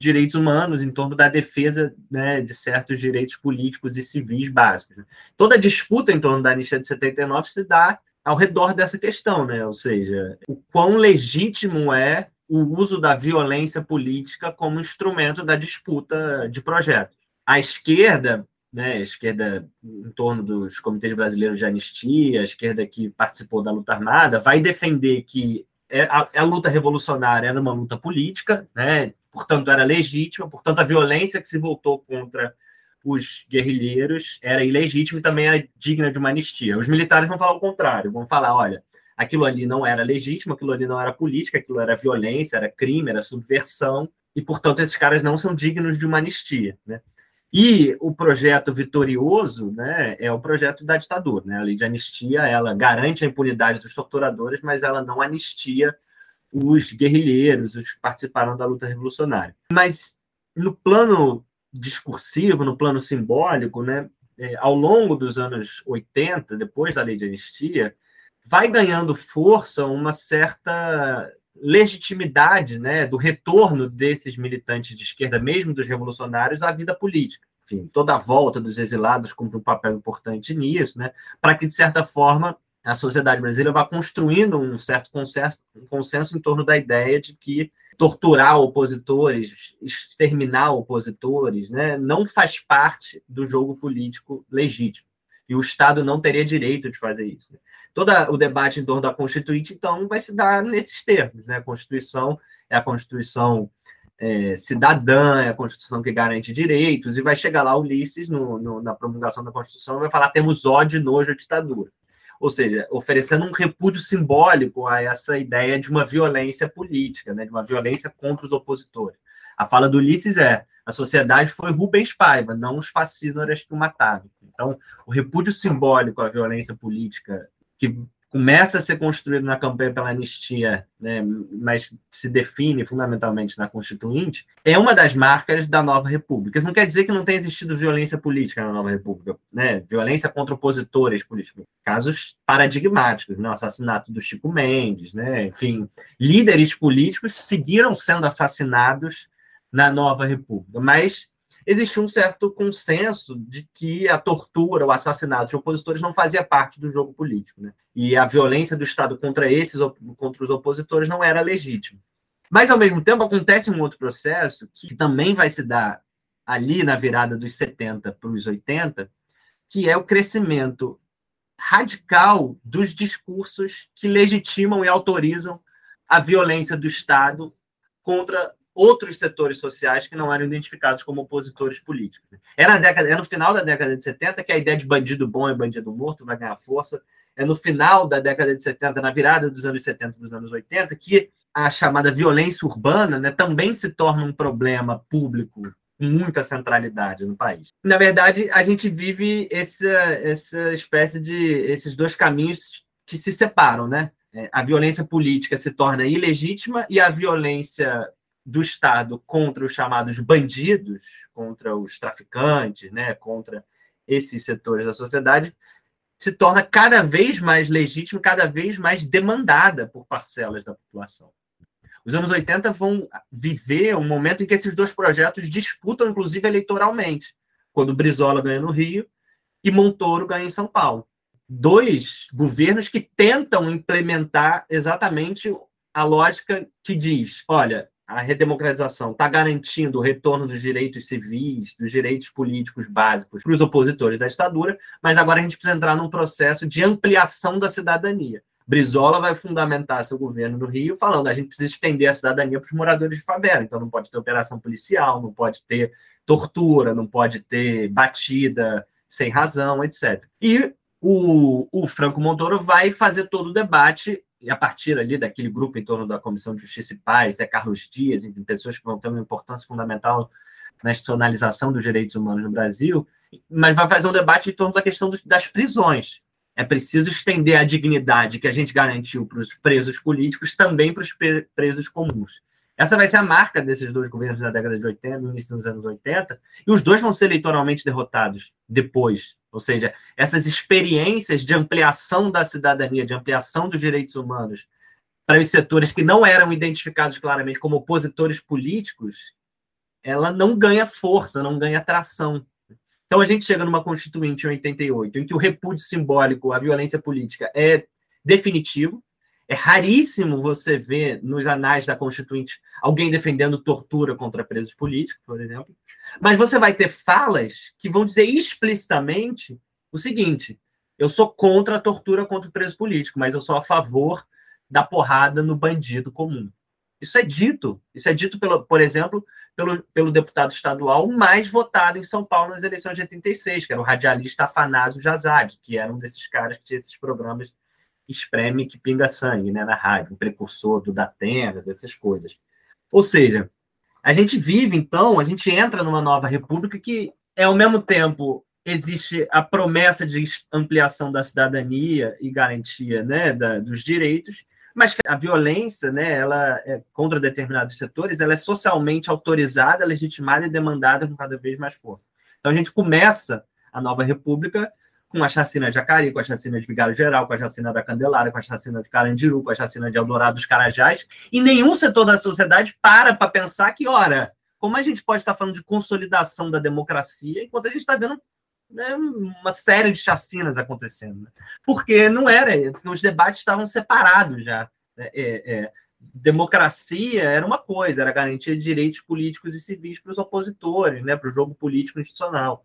direitos humanos, em torno da defesa né, de certos direitos políticos e civis básicos. Né? Toda disputa em torno da anistia de 79 se dá ao redor dessa questão, né? ou seja, o quão legítimo é o uso da violência política como instrumento da disputa de projetos. A esquerda, né, a esquerda em torno dos comitês brasileiros de anistia, a esquerda que participou da luta armada, vai defender que é, a, a luta revolucionária era uma luta política, né, portanto era legítima, portanto a violência que se voltou contra os guerrilheiros era ilegítima e também era digna de uma anistia. Os militares vão falar o contrário, vão falar, olha, aquilo ali não era legítimo, aquilo ali não era política, aquilo era violência, era crime, era subversão, e, portanto, esses caras não são dignos de uma anistia. Né? E o projeto vitorioso né, é o projeto da ditadura. Né? A lei de anistia ela garante a impunidade dos torturadores, mas ela não anistia os guerrilheiros, os que participaram da luta revolucionária. Mas no plano discursivo, no plano simbólico, né, é, ao longo dos anos 80, depois da lei de anistia, vai ganhando força uma certa legitimidade né, do retorno desses militantes de esquerda, mesmo dos revolucionários, à vida política. Enfim, toda a volta dos exilados cumpre um papel importante nisso, né, para que, de certa forma, a sociedade brasileira vá construindo um certo consenso, um consenso em torno da ideia de que torturar opositores, exterminar opositores, né, não faz parte do jogo político legítimo. E o Estado não teria direito de fazer isso. Né? todo o debate em torno da Constituinte, então, vai se dar nesses termos. Né? A Constituição é a Constituição é, cidadã, é a Constituição que garante direitos, e vai chegar lá Ulisses, no, no, na promulgação da Constituição, vai falar temos ódio, nojo à ditadura. ou seja, oferecendo um repúdio simbólico a essa ideia de uma violência política, né, de uma violência contra os opositores. A fala do Ulisses é: a sociedade foi Rubens Paiva, não os fascínoras que o mataram. Então, o repúdio simbólico à violência política que começa a ser construído na campanha pela anistia, né, mas se define fundamentalmente na Constituinte, é uma das marcas da nova República. Isso não quer dizer que não tenha existido violência política na nova República, né, violência contra opositores políticos, casos paradigmáticos, né, o assassinato do Chico Mendes, né, enfim, líderes políticos seguiram sendo assassinados na nova República, mas existia um certo consenso de que a tortura, o assassinato de opositores não fazia parte do jogo político, né? E a violência do Estado contra esses, contra os opositores, não era legítima. Mas, ao mesmo tempo, acontece um outro processo que também vai se dar ali na virada dos 70 para os 80, que é o crescimento radical dos discursos que legitimam e autorizam a violência do Estado contra outros setores sociais que não eram identificados como opositores políticos. É, na década, é no final da década de 70 que a ideia de bandido bom e bandido morto vai ganhar força. É no final da década de 70, na virada dos anos 70 dos anos 80, que a chamada violência urbana né, também se torna um problema público com muita centralidade no país. Na verdade, a gente vive essa, essa espécie de esses dois caminhos que se separam, né? É, a violência política se torna ilegítima e a violência do Estado contra os chamados bandidos, contra os traficantes, né, contra esses setores da sociedade, se torna cada vez mais legítima, cada vez mais demandada por parcelas da população. Os anos 80 vão viver um momento em que esses dois projetos disputam, inclusive, eleitoralmente, quando Brizola ganha no Rio e Montoro ganha em São Paulo. Dois governos que tentam implementar exatamente a lógica que diz: olha, a redemocratização está garantindo o retorno dos direitos civis, dos direitos políticos básicos para os opositores da ditadura, mas agora a gente precisa entrar num processo de ampliação da cidadania. Brizola vai fundamentar seu governo no Rio falando a gente precisa estender a cidadania para os moradores de favela, então não pode ter operação policial, não pode ter tortura, não pode ter batida sem razão, etc. E o, o Franco Montoro vai fazer todo o debate e a partir ali daquele grupo em torno da Comissão de Justiça e Paz, é Carlos Dias, enfim, pessoas que vão ter uma importância fundamental na institucionalização dos direitos humanos no Brasil, mas vai fazer um debate em torno da questão dos, das prisões. É preciso estender a dignidade que a gente garantiu para os presos políticos também para os presos comuns. Essa vai ser a marca desses dois governos da década de 80, no início dos anos 80, e os dois vão ser eleitoralmente derrotados depois. Ou seja, essas experiências de ampliação da cidadania, de ampliação dos direitos humanos para os setores que não eram identificados claramente como opositores políticos, ela não ganha força, não ganha tração. Então a gente chega numa Constituinte em 88, em que o repúdio simbólico à violência política é definitivo, é raríssimo você ver nos anais da Constituinte alguém defendendo tortura contra presos políticos, por exemplo. Mas você vai ter falas que vão dizer explicitamente o seguinte: eu sou contra a tortura contra o preso político, mas eu sou a favor da porrada no bandido comum. Isso é dito. Isso é dito, pelo, por exemplo, pelo, pelo deputado estadual mais votado em São Paulo nas eleições de 86, que era o radialista Afanásio Jazade, que era um desses caras que tinha esses programas espreme que pinga sangue né, na rádio, um precursor do Datena, dessas coisas. Ou seja, a gente vive, então, a gente entra numa nova república que, é ao mesmo tempo, existe a promessa de ampliação da cidadania e garantia né, da, dos direitos, mas a violência, né, ela é, contra determinados setores, ela é socialmente autorizada, legitimada e demandada com cada vez mais força. Então a gente começa a nova república com a chacina de Acari, com a chacina de Vigário Geral, com a chacina da Candelária, com a chacina de Carandiru, com a chacina de Eldorado dos Carajás, e nenhum setor da sociedade para para pensar que, ora, como a gente pode estar falando de consolidação da democracia enquanto a gente está vendo né, uma série de chacinas acontecendo? Né? Porque não era, os debates estavam separados já. Né? É, é, democracia era uma coisa, era garantia de direitos políticos e civis para os opositores, né, para o jogo político institucional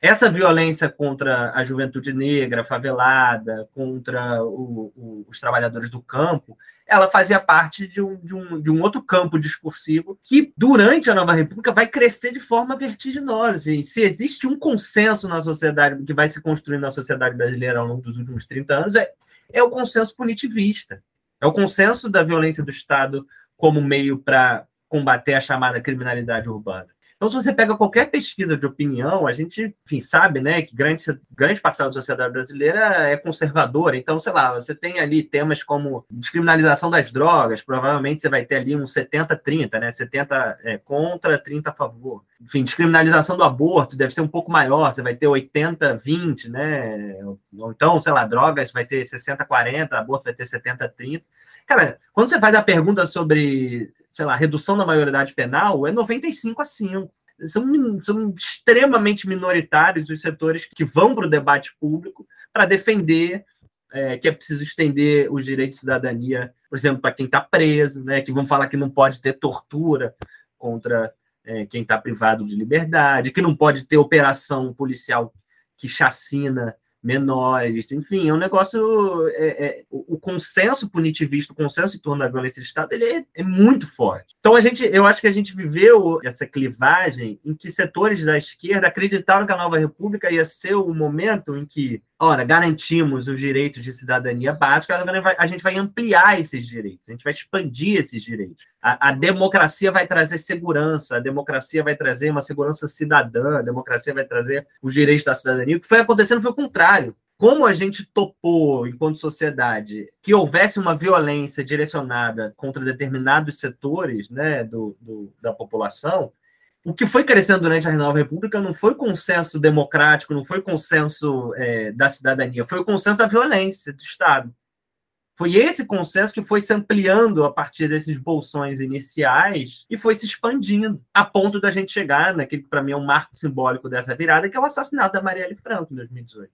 essa violência contra a juventude negra, favelada, contra o, o, os trabalhadores do campo, ela fazia parte de um, de, um, de um outro campo discursivo que, durante a Nova República, vai crescer de forma vertiginosa. E se existe um consenso na sociedade, que vai se construindo na sociedade brasileira ao longo dos últimos 30 anos, é, é o consenso punitivista. É o consenso da violência do Estado como meio para combater a chamada criminalidade urbana. Então, se você pega qualquer pesquisa de opinião, a gente, enfim, sabe, né, que grande, grande parcela da sociedade brasileira é conservadora. Então, sei lá, você tem ali temas como descriminalização das drogas, provavelmente você vai ter ali um 70-30, né, 70 é, contra, 30 a favor. Enfim, descriminalização do aborto deve ser um pouco maior, você vai ter 80-20, né, ou então, sei lá, drogas vai ter 60-40, aborto vai ter 70-30. Cara, quando você faz a pergunta sobre sei lá, redução da maioridade penal é 95 a 5. São, são extremamente minoritários os setores que vão para o debate público para defender é, que é preciso estender os direitos de cidadania, por exemplo, para quem está preso, né, que vão falar que não pode ter tortura contra é, quem está privado de liberdade, que não pode ter operação policial que chacina menores, enfim, é um negócio. É, é, o, consenso punitivista, o consenso em torno da violência de Estado, ele é, é, muito forte. Então a gente, eu acho que a gente viveu essa clivagem em que setores da esquerda acreditaram que a nova república ia ser o momento em que ora, garantimos os direitos de cidadania básica, a gente vai ampliar esses direitos, a gente vai expandir esses direitos. A, a, democracia vai trazer segurança, a democracia vai trazer uma segurança cidadã, a democracia vai trazer os direitos da cidadania. O que foi acontecendo foi o contrário. Como a gente topou, enquanto sociedade, que houvesse uma violência direcionada contra determinados setores né, do, do da população, o que foi crescendo durante a Nova República não foi consenso democrático, não foi consenso é, da cidadania, foi o consenso da violência do Estado. Foi esse consenso que foi se ampliando a partir desses bolsões iniciais e foi se expandindo, a ponto da gente chegar naquele que para mim é um marco simbólico dessa virada, que é o assassinato da Marielle Franco em 2018.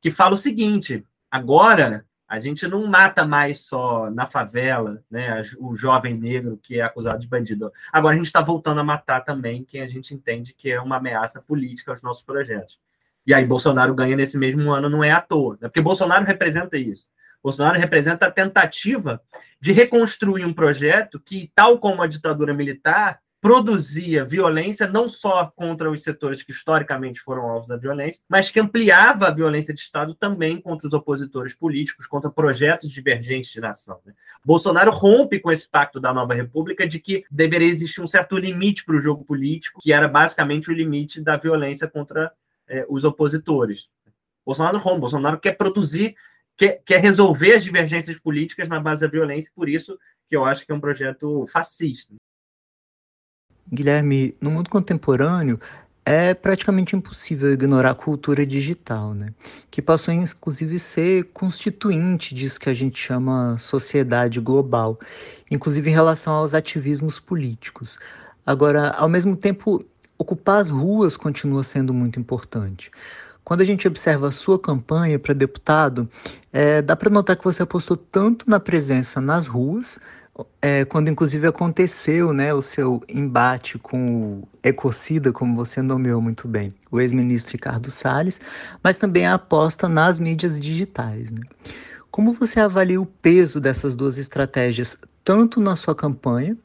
Que fala o seguinte: agora a gente não mata mais só na favela, né, o jovem negro que é acusado de bandido. Agora a gente está voltando a matar também quem a gente entende que é uma ameaça política aos nossos projetos. E aí Bolsonaro ganha nesse mesmo ano, não é à toa, né? porque Bolsonaro representa isso. Bolsonaro representa a tentativa de reconstruir um projeto que, tal como a ditadura militar, produzia violência não só contra os setores que historicamente foram alvos da violência, mas que ampliava a violência de Estado também contra os opositores políticos, contra projetos divergentes de nação. Né? Bolsonaro rompe com esse pacto da nova república de que deveria existir um certo limite para o jogo político, que era basicamente o limite da violência contra eh, os opositores. Bolsonaro rompe, Bolsonaro quer produzir, quer, quer resolver as divergências políticas na base da violência, por isso que eu acho que é um projeto fascista. Guilherme, no mundo contemporâneo é praticamente impossível ignorar a cultura digital, né? Que passou a inclusive ser constituinte disso que a gente chama sociedade global, inclusive em relação aos ativismos políticos. Agora, ao mesmo tempo, ocupar as ruas continua sendo muito importante. Quando a gente observa a sua campanha para deputado, é, dá para notar que você apostou tanto na presença nas ruas, é, quando inclusive aconteceu né, o seu embate com o ecocida, como você nomeou muito bem, o ex-ministro Ricardo Salles, mas também a aposta nas mídias digitais. Né? Como você avalia o peso dessas duas estratégias, tanto na sua campanha,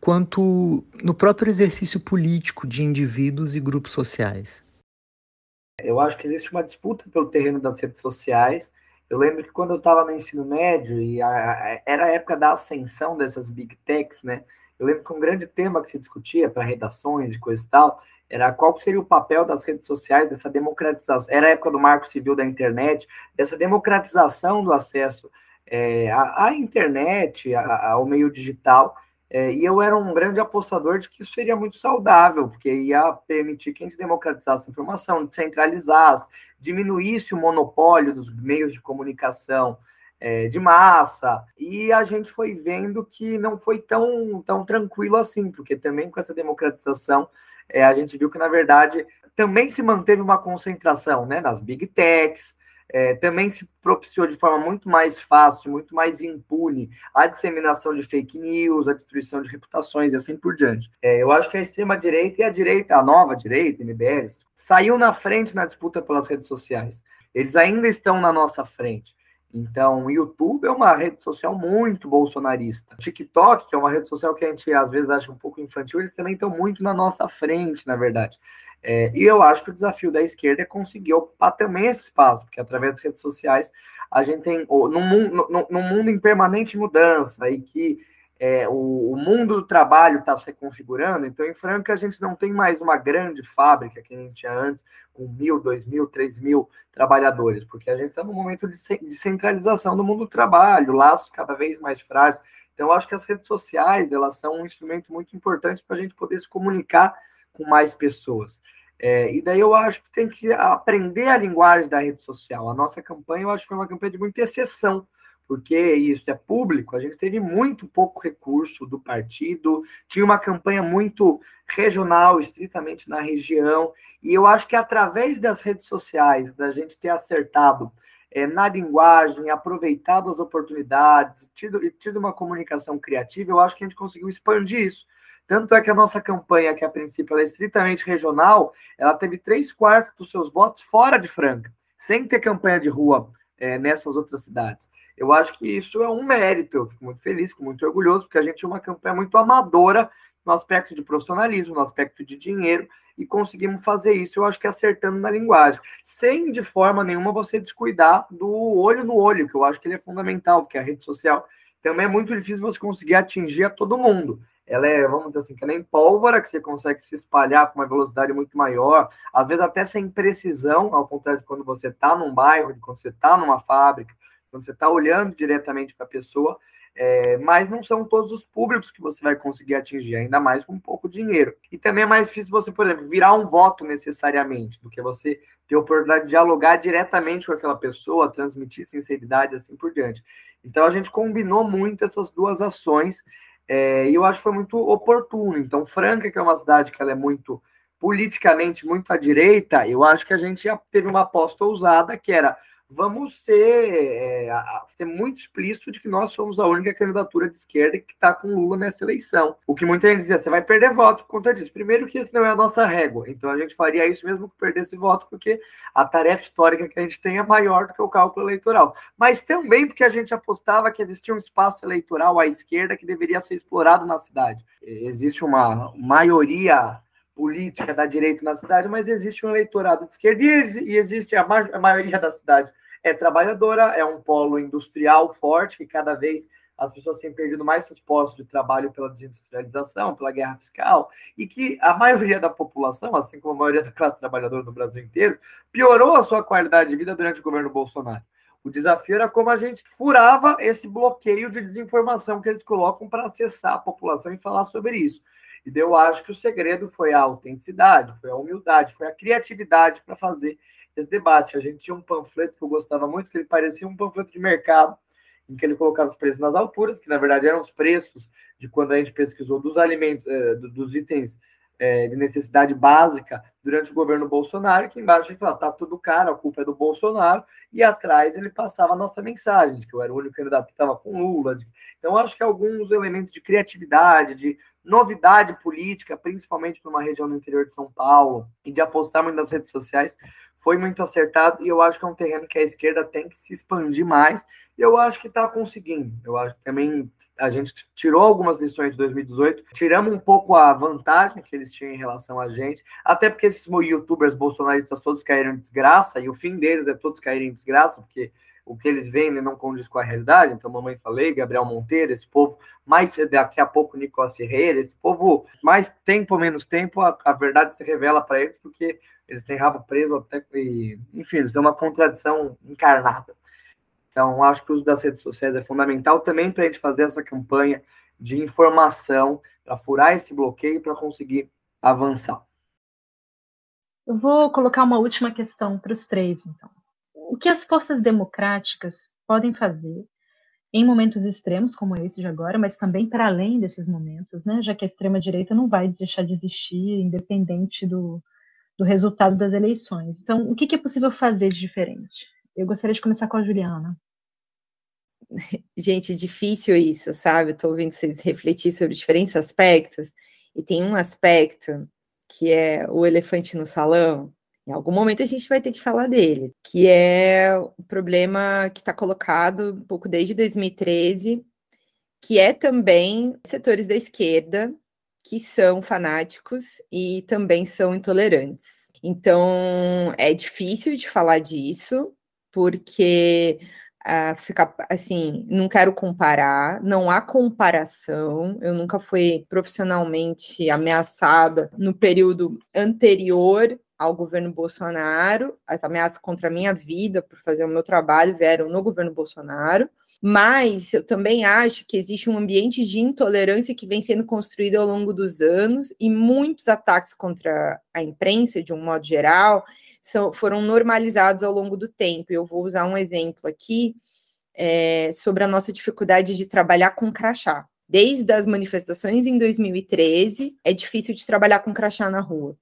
quanto no próprio exercício político de indivíduos e grupos sociais? Eu acho que existe uma disputa pelo terreno das redes sociais, eu lembro que quando eu estava no ensino médio, e a, a, era a época da ascensão dessas big techs, né? Eu lembro que um grande tema que se discutia para redações e coisa e tal era qual seria o papel das redes sociais, dessa democratização. Era a época do marco civil da internet, dessa democratização do acesso é, à, à, internet, ao meio digital. É, e eu era um grande apostador de que isso seria muito saudável, porque ia permitir que a gente democratizasse a informação, descentralizasse, diminuísse o monopólio dos meios de comunicação é, de massa. E a gente foi vendo que não foi tão, tão tranquilo assim, porque também com essa democratização é, a gente viu que, na verdade, também se manteve uma concentração né, nas big techs, é, também se propiciou de forma muito mais fácil, muito mais impune a disseminação de fake news, a destruição de reputações e assim por diante. É, eu acho que a extrema-direita e a direita, a nova direita, MBL, saiu na frente na disputa pelas redes sociais. Eles ainda estão na nossa frente. Então, o YouTube é uma rede social muito bolsonarista. TikTok, que é uma rede social que a gente às vezes acha um pouco infantil, eles também estão muito na nossa frente, na verdade. É, e eu acho que o desafio da esquerda é conseguir ocupar também esse espaço, porque através das redes sociais a gente tem, num num mundo em permanente mudança e que é, o, o, mundo do trabalho está se configurando, então em Franca a gente não tem mais uma grande fábrica que a gente tinha antes, com mil, dois mil, três mil trabalhadores, porque a gente está no momento de, de centralização do mundo do trabalho, laços cada vez mais frágeis. Então, eu acho que as redes sociais elas são um instrumento muito importante para a gente poder se comunicar com mais pessoas. É, e daí eu acho que tem que aprender a linguagem da rede social. A nossa campanha, eu acho que foi uma campanha de muita exceção, porque isso é público, a gente teve muito pouco recurso do partido, tinha uma campanha muito regional, estritamente na região, e eu acho que através das redes sociais, da gente ter acertado é, na linguagem, aproveitado as oportunidades, tido, tido uma comunicação criativa, eu acho que a gente conseguiu expandir isso. Tanto é que a nossa campanha, que a princípio é estritamente regional, ela teve três quartos dos seus votos fora de Franca, sem ter campanha de rua é, nessas outras cidades. Eu acho que isso é um mérito, eu fico muito feliz, fico muito orgulhoso, porque a gente tinha uma campanha muito amadora no aspecto de profissionalismo, no aspecto de dinheiro, e conseguimos fazer isso, eu acho que acertando na linguagem, sem de forma nenhuma você descuidar do olho no olho, que eu acho que ele é fundamental, porque a rede social também é muito difícil você conseguir atingir a todo mundo. Ela é, vamos dizer assim, que nem pólvora, que você consegue se espalhar com uma velocidade muito maior, às vezes até sem precisão, ao contrário de quando você está num bairro, de quando você está numa fábrica, quando você está olhando diretamente para a pessoa, é, mas não são todos os públicos que você vai conseguir atingir, ainda mais com pouco dinheiro. E também é mais difícil você, por exemplo, virar um voto necessariamente, do que você ter a oportunidade de dialogar diretamente com aquela pessoa, transmitir sinceridade, assim por diante. Então a gente combinou muito essas duas ações é, e eu acho que foi muito oportuno. Então, Franca, que é uma cidade que ela é muito politicamente muito à direita, eu acho que a gente teve uma aposta ousada que era vamos ser, é, ser muito explícito de que nós somos a única candidatura de esquerda que está com Lula nessa eleição. O que muita gente dizia, você vai perder voto por conta disso. Primeiro que isso não é a nossa régua, então a gente faria isso mesmo que perdesse voto, porque a tarefa histórica que a gente tem é maior do que o cálculo eleitoral. Mas também porque a gente apostava que existia um espaço eleitoral à esquerda que deveria ser explorado na cidade. Existe uma maioria política da direita na cidade, mas existe um eleitorado de esquerda e existe a, ma a maioria da cidade é trabalhadora, é um polo industrial forte, que cada vez as pessoas têm perdido mais seus postos de trabalho pela desindustrialização, pela guerra fiscal, e que a maioria da população, assim como a maioria da classe trabalhadora no Brasil inteiro, piorou a sua qualidade de vida durante o governo Bolsonaro. O desafio era como a gente furava esse bloqueio de desinformação que eles colocam para acessar a população e falar sobre isso. E eu acho que o segredo foi a autenticidade, foi a humildade, foi a criatividade para fazer esse debate. A gente tinha um panfleto que eu gostava muito, que ele parecia um panfleto de mercado, em que ele colocava os preços nas alturas, que na verdade eram os preços de quando a gente pesquisou dos alimentos, eh, dos itens eh, de necessidade básica durante o governo Bolsonaro, que embaixo ele falava, tá tudo caro, a culpa é do Bolsonaro, e atrás ele passava a nossa mensagem, de que eu era o único candidato que estava com Lula. Então, acho que alguns elementos de criatividade, de novidade política, principalmente para uma região do interior de São Paulo, e de apostar muito nas redes sociais, foi muito acertado e eu acho que é um terreno que a esquerda tem que se expandir mais. E eu acho que está conseguindo. Eu acho que também a gente tirou algumas lições de 2018, tiramos um pouco a vantagem que eles tinham em relação a gente, até porque esses youtubers bolsonaristas todos caíram em desgraça, e o fim deles é todos caírem em desgraça, porque o que eles vendem não condiz com a realidade. Então, mamãe falei, Gabriel Monteiro, esse povo, mais daqui a pouco Nicolas Ferreira, esse povo, mais tempo menos tempo, a, a verdade se revela para eles, porque eles têm rabo preso até. Enfim, eles têm uma contradição encarnada. Então, acho que o uso das redes sociais é fundamental também para a gente fazer essa campanha de informação, para furar esse bloqueio, para conseguir avançar. Eu vou colocar uma última questão para os três, então o que as forças democráticas podem fazer em momentos extremos como esse de agora, mas também para além desses momentos, né? Já que a extrema direita não vai deixar de existir, independente do, do resultado das eleições. Então, o que, que é possível fazer de diferente? Eu gostaria de começar com a Juliana. Gente, difícil isso, sabe? Estou ouvindo vocês refletir sobre diferentes aspectos, e tem um aspecto que é o elefante no salão. Em algum momento a gente vai ter que falar dele, que é o problema que está colocado um pouco desde 2013, que é também setores da esquerda que são fanáticos e também são intolerantes. Então é difícil de falar disso, porque uh, fica assim, não quero comparar, não há comparação. Eu nunca fui profissionalmente ameaçada no período anterior ao governo Bolsonaro. As ameaças contra a minha vida por fazer o meu trabalho vieram no governo Bolsonaro. Mas eu também acho que existe um ambiente de intolerância que vem sendo construído ao longo dos anos e muitos ataques contra a imprensa, de um modo geral, são, foram normalizados ao longo do tempo. Eu vou usar um exemplo aqui é, sobre a nossa dificuldade de trabalhar com crachá. Desde as manifestações em 2013, é difícil de trabalhar com crachá na rua.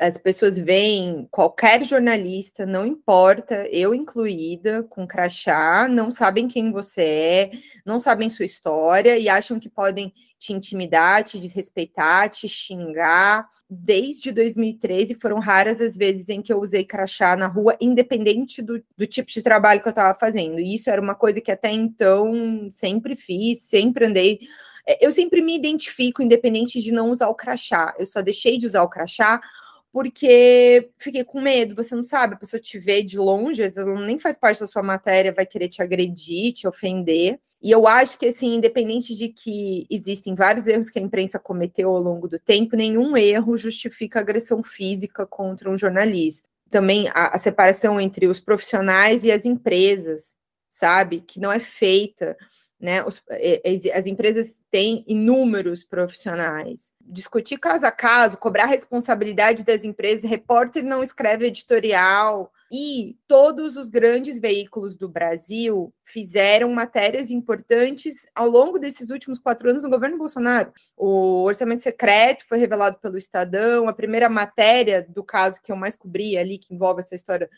As pessoas veem qualquer jornalista, não importa, eu incluída, com crachá, não sabem quem você é, não sabem sua história e acham que podem te intimidar, te desrespeitar, te xingar. Desde 2013 foram raras as vezes em que eu usei crachá na rua, independente do, do tipo de trabalho que eu estava fazendo. E isso era uma coisa que até então sempre fiz, sempre andei. É, eu sempre me identifico, independente de não usar o crachá. Eu só deixei de usar o crachá porque fiquei com medo, você não sabe, a pessoa te vê de longe, às vezes ela nem faz parte da sua matéria, vai querer te agredir, te ofender. E eu acho que, assim, independente de que existem vários erros que a imprensa cometeu ao longo do tempo, nenhum erro justifica agressão física contra um jornalista. Também a, a separação entre os profissionais e as empresas, sabe? Que não é feita né? Os, as empresas têm inúmeros profissionais. Discutir caso a caso, cobrar responsabilidade das empresas, repórter não escreve editorial. E todos os grandes veículos do Brasil fizeram matérias importantes ao longo desses últimos quatro anos no governo Bolsonaro. O orçamento secreto foi revelado pelo Estadão, a primeira matéria do caso que eu mais cobri ali, que envolve essa história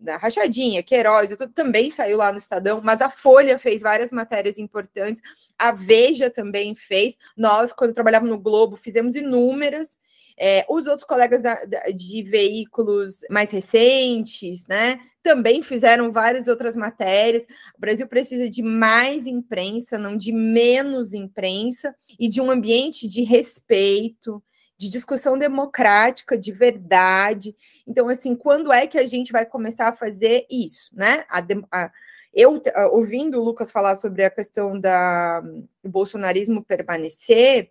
da Rachadinha, Queiroz, tudo também saiu lá no Estadão, mas a Folha fez várias matérias importantes, a Veja também fez. Nós, quando trabalhávamos no Globo, fizemos inúmeras. É, os outros colegas da, da, de veículos mais recentes, né, também fizeram várias outras matérias. O Brasil precisa de mais imprensa, não de menos imprensa, e de um ambiente de respeito, de discussão democrática, de verdade. Então, assim, quando é que a gente vai começar a fazer isso, né? A, a, eu, ouvindo o Lucas falar sobre a questão da, do bolsonarismo permanecer,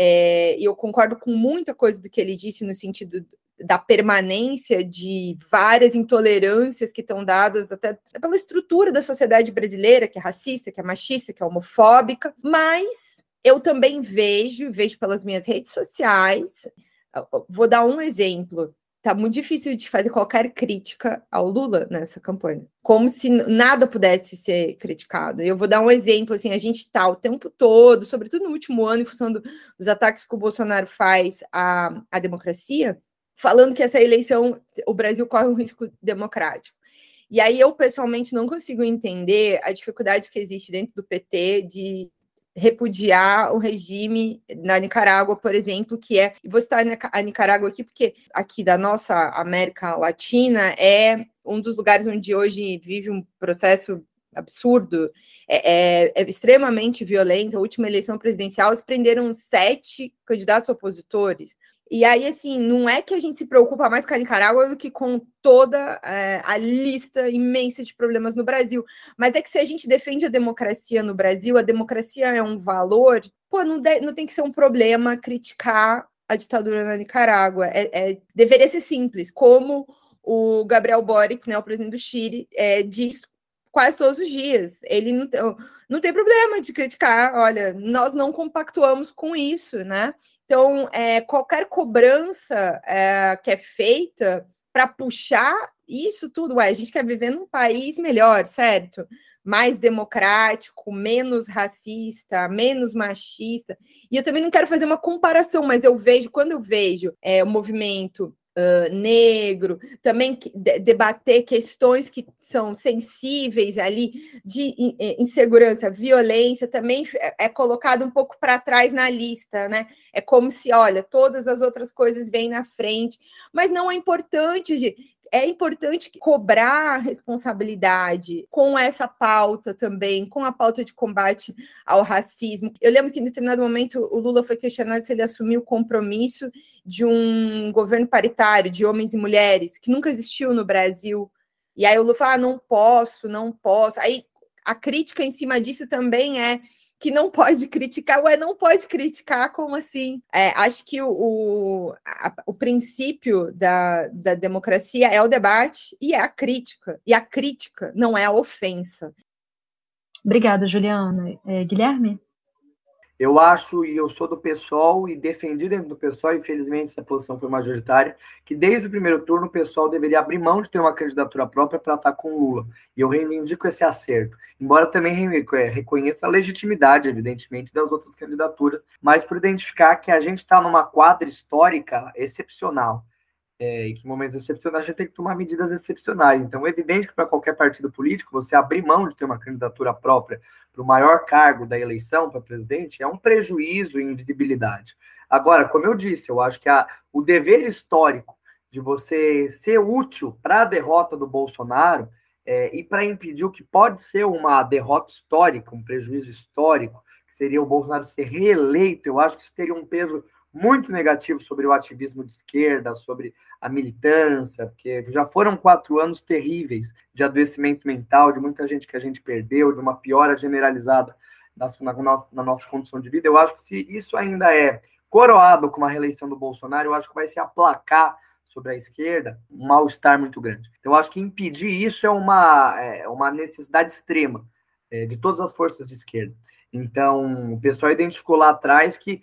é, eu concordo com muita coisa do que ele disse no sentido da permanência de várias intolerâncias que estão dadas até pela estrutura da sociedade brasileira, que é racista, que é machista, que é homofóbica, mas eu também vejo, vejo pelas minhas redes sociais. Vou dar um exemplo. Tá muito difícil de fazer qualquer crítica ao Lula nessa campanha, como se nada pudesse ser criticado. Eu vou dar um exemplo assim, a gente está o tempo todo, sobretudo no último ano, em função do, dos ataques que o Bolsonaro faz à, à democracia, falando que essa eleição o Brasil corre um risco democrático. E aí eu pessoalmente não consigo entender a dificuldade que existe dentro do PT de repudiar o regime na Nicarágua, por exemplo, que é. E vou citar a Nicarágua aqui, porque aqui da nossa América Latina é um dos lugares onde hoje vive um processo absurdo, é, é, é, extremamente violento. A última eleição presidencial, eles prenderam sete candidatos opositores. E aí, assim, não é que a gente se preocupa mais com a Nicarágua do que com toda é, a lista imensa de problemas no Brasil. Mas é que se a gente defende a democracia no Brasil, a democracia é um valor, pô, não, de, não tem que ser um problema criticar a ditadura na Nicarágua. É, é, deveria ser simples, como o Gabriel Boric, né, o presidente do Chile, é, diz quase todos os dias. Ele não, não tem problema de criticar, olha, nós não compactuamos com isso, né? Então, é, qualquer cobrança é, que é feita para puxar isso tudo, ué, a gente quer viver num país melhor, certo? Mais democrático, menos racista, menos machista. E eu também não quero fazer uma comparação, mas eu vejo, quando eu vejo é, o movimento negro, também debater questões que são sensíveis ali de insegurança, violência, também é, é colocado um pouco para trás na lista, né? É como se, olha, todas as outras coisas vêm na frente, mas não é importante é importante cobrar responsabilidade com essa pauta também, com a pauta de combate ao racismo. Eu lembro que em determinado momento o Lula foi questionado se ele assumiu o compromisso de um governo paritário de homens e mulheres, que nunca existiu no Brasil. E aí o Lula fala: ah, não posso, não posso. Aí a crítica em cima disso também é que não pode criticar. Ué, não pode criticar, como assim? É, acho que o, o, a, o princípio da, da democracia é o debate e é a crítica. E a crítica não é a ofensa. Obrigada, Juliana. É, Guilherme? Eu acho, e eu sou do PSOL e defendi dentro do PSOL, infelizmente essa posição foi majoritária, que desde o primeiro turno o PSOL deveria abrir mão de ter uma candidatura própria para estar com Lula. E eu reivindico esse acerto. Embora também é, reconheça a legitimidade, evidentemente, das outras candidaturas, mas por identificar que a gente está numa quadra histórica excepcional é, em que momentos excepcionais a gente tem que tomar medidas excepcionais. Então, é evidente que para qualquer partido político, você abrir mão de ter uma candidatura própria para o maior cargo da eleição para presidente é um prejuízo e invisibilidade. Agora, como eu disse, eu acho que a, o dever histórico de você ser útil para a derrota do Bolsonaro é, e para impedir o que pode ser uma derrota histórica, um prejuízo histórico, que seria o Bolsonaro ser reeleito, eu acho que isso teria um peso muito negativo sobre o ativismo de esquerda, sobre a militância, porque já foram quatro anos terríveis de adoecimento mental, de muita gente que a gente perdeu, de uma piora generalizada na, na, na nossa condição de vida. Eu acho que se isso ainda é coroado com uma reeleição do Bolsonaro, eu acho que vai se aplacar sobre a esquerda um mal-estar muito grande. Então, eu acho que impedir isso é uma, é uma necessidade extrema é, de todas as forças de esquerda. Então, o pessoal identificou lá atrás que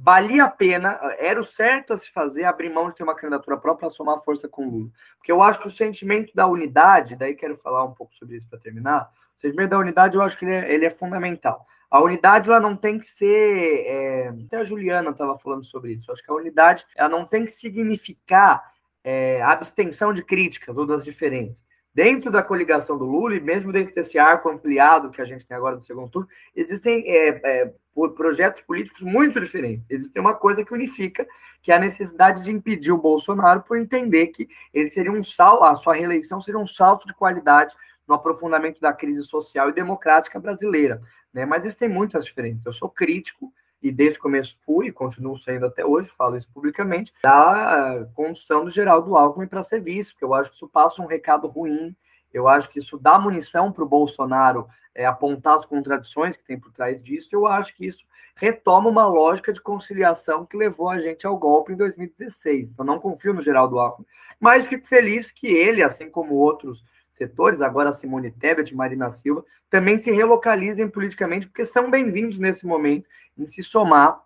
valia a pena, era o certo a se fazer, abrir mão de ter uma candidatura própria para somar força com o Lula. Porque eu acho que o sentimento da unidade, daí quero falar um pouco sobre isso para terminar, o sentimento da unidade eu acho que ele é, ele é fundamental. A unidade ela não tem que ser, é, até a Juliana estava falando sobre isso, eu acho que a unidade ela não tem que significar é, abstenção de críticas ou das diferenças dentro da coligação do Lula, e mesmo dentro desse arco ampliado que a gente tem agora do segundo turno, existem é, é, projetos políticos muito diferentes. Existe uma coisa que unifica, que é a necessidade de impedir o Bolsonaro por entender que ele seria um salto, a sua reeleição seria um salto de qualidade no aprofundamento da crise social e democrática brasileira. Né? Mas existem muitas diferenças. Eu sou crítico e desde o começo fui e continuo sendo até hoje, falo isso publicamente, da condução do Geraldo Alckmin para ser vice, porque eu acho que isso passa um recado ruim, eu acho que isso dá munição para o Bolsonaro é, apontar as contradições que tem por trás disso, eu acho que isso retoma uma lógica de conciliação que levou a gente ao golpe em 2016. Então, não confio no Geraldo Alckmin, mas fico feliz que ele, assim como outros setores, agora Simone Tebet, Marina Silva, também se relocalizem politicamente, porque são bem-vindos nesse momento em se somar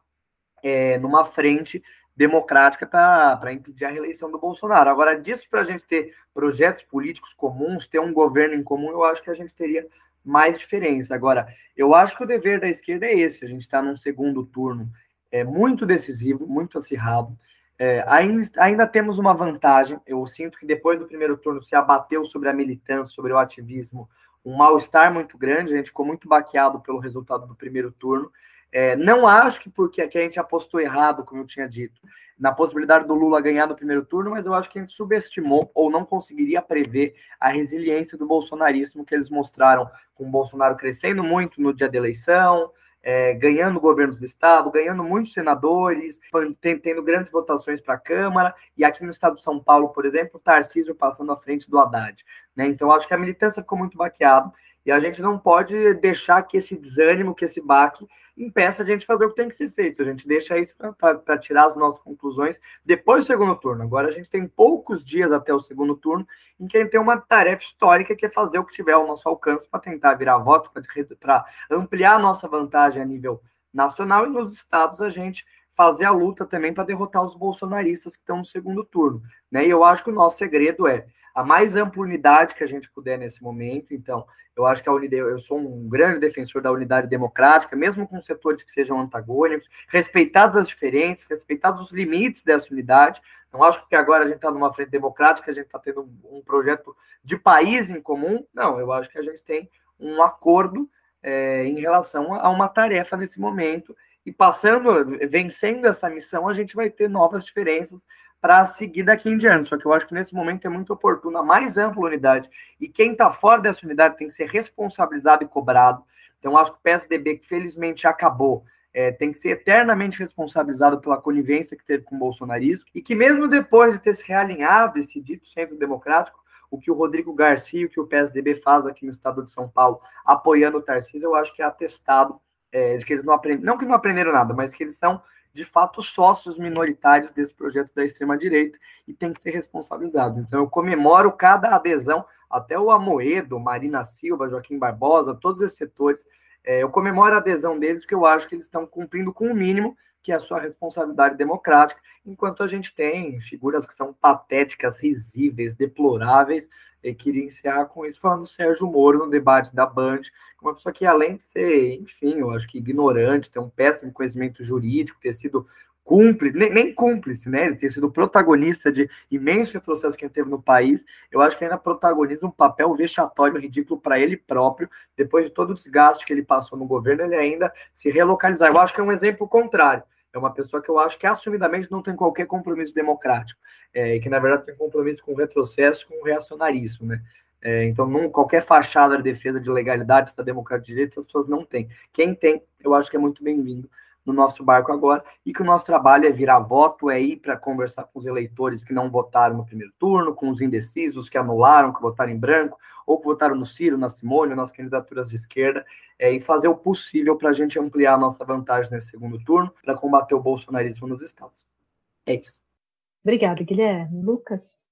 é, numa frente democrática para impedir a reeleição do Bolsonaro. Agora, disso para a gente ter projetos políticos comuns, ter um governo em comum, eu acho que a gente teria mais diferença. Agora, eu acho que o dever da esquerda é esse: a gente está num segundo turno é, muito decisivo, muito acirrado. É, ainda, ainda temos uma vantagem. Eu sinto que depois do primeiro turno se abateu sobre a militância, sobre o ativismo, um mal-estar muito grande. A gente ficou muito baqueado pelo resultado do primeiro turno. É, não acho que porque aqui a gente apostou errado, como eu tinha dito, na possibilidade do Lula ganhar no primeiro turno, mas eu acho que a gente subestimou ou não conseguiria prever a resiliência do bolsonarismo que eles mostraram com o Bolsonaro crescendo muito no dia da eleição, é, ganhando governos do Estado, ganhando muitos senadores, tendo grandes votações para a Câmara, e aqui no estado de São Paulo, por exemplo, Tarcísio passando à frente do Haddad. Né? Então, acho que a militância ficou muito baqueada, e a gente não pode deixar que esse desânimo, que esse baque, impeça a gente fazer o que tem que ser feito. A gente deixa isso para tirar as nossas conclusões depois do segundo turno. Agora a gente tem poucos dias até o segundo turno em que a gente tem uma tarefa histórica que é fazer o que tiver ao nosso alcance para tentar virar voto, para ampliar a nossa vantagem a nível nacional e nos estados a gente fazer a luta também para derrotar os bolsonaristas que estão no segundo turno. Né? E eu acho que o nosso segredo é a mais ampla unidade que a gente puder nesse momento. Então, eu acho que a unidade, eu sou um grande defensor da unidade democrática, mesmo com setores que sejam antagônicos, respeitadas as diferenças, respeitados os limites dessa unidade. Não acho que agora a gente está numa frente democrática, a gente está tendo um projeto de país em comum. Não, eu acho que a gente tem um acordo é, em relação a uma tarefa nesse momento. E passando, vencendo essa missão, a gente vai ter novas diferenças para seguir daqui em diante. Só que eu acho que nesse momento é muito oportuno a mais ampla unidade. E quem está fora dessa unidade tem que ser responsabilizado e cobrado. Então, acho que o PSDB, que felizmente acabou, é, tem que ser eternamente responsabilizado pela conivência que teve com o bolsonarismo. E que mesmo depois de ter se realinhado esse dito centro democrático, o que o Rodrigo Garcia, o que o PSDB faz aqui no estado de São Paulo, apoiando o Tarcísio, eu acho que é atestado é, de que eles não aprenderam, não que não aprenderam nada, mas que eles são de fato sócios minoritários desse projeto da extrema-direita e tem que ser responsabilizados. Então eu comemoro cada adesão, até o Amoedo, Marina Silva, Joaquim Barbosa, todos esses setores, é, eu comemoro a adesão deles porque eu acho que eles estão cumprindo com o mínimo que é a sua responsabilidade democrática, enquanto a gente tem figuras que são patéticas, risíveis, deploráveis. Eu queria encerrar com isso falando do Sérgio Moro no debate da Band, uma pessoa que, além de ser, enfim, eu acho que ignorante, ter um péssimo conhecimento jurídico, ter sido cúmplice, nem, nem, cúmplice, né? Ele ter sido protagonista de imenso retrocesso que ele teve no país. Eu acho que ainda protagoniza um papel vexatório, ridículo para ele próprio. Depois de todo o desgaste que ele passou no governo, ele ainda se relocalizar. Eu acho que é um exemplo contrário. É uma pessoa que eu acho que assumidamente não tem qualquer compromisso democrático, é, e que na verdade tem compromisso com o retrocesso, com o reacionarismo, né? É, então, não, qualquer fachada de defesa de legalidade, da democracia de direito, as pessoas não têm. Quem tem, eu acho que é muito bem-vindo no nosso barco agora, e que o nosso trabalho é virar voto, é ir para conversar com os eleitores que não votaram no primeiro turno, com os indecisos que anularam, que votaram em branco, ou que votaram no Ciro, na Simone, nas candidaturas de esquerda, é, e fazer o possível para a gente ampliar a nossa vantagem nesse segundo turno, para combater o bolsonarismo nos estados. É isso. Obrigada, Guilherme. Lucas?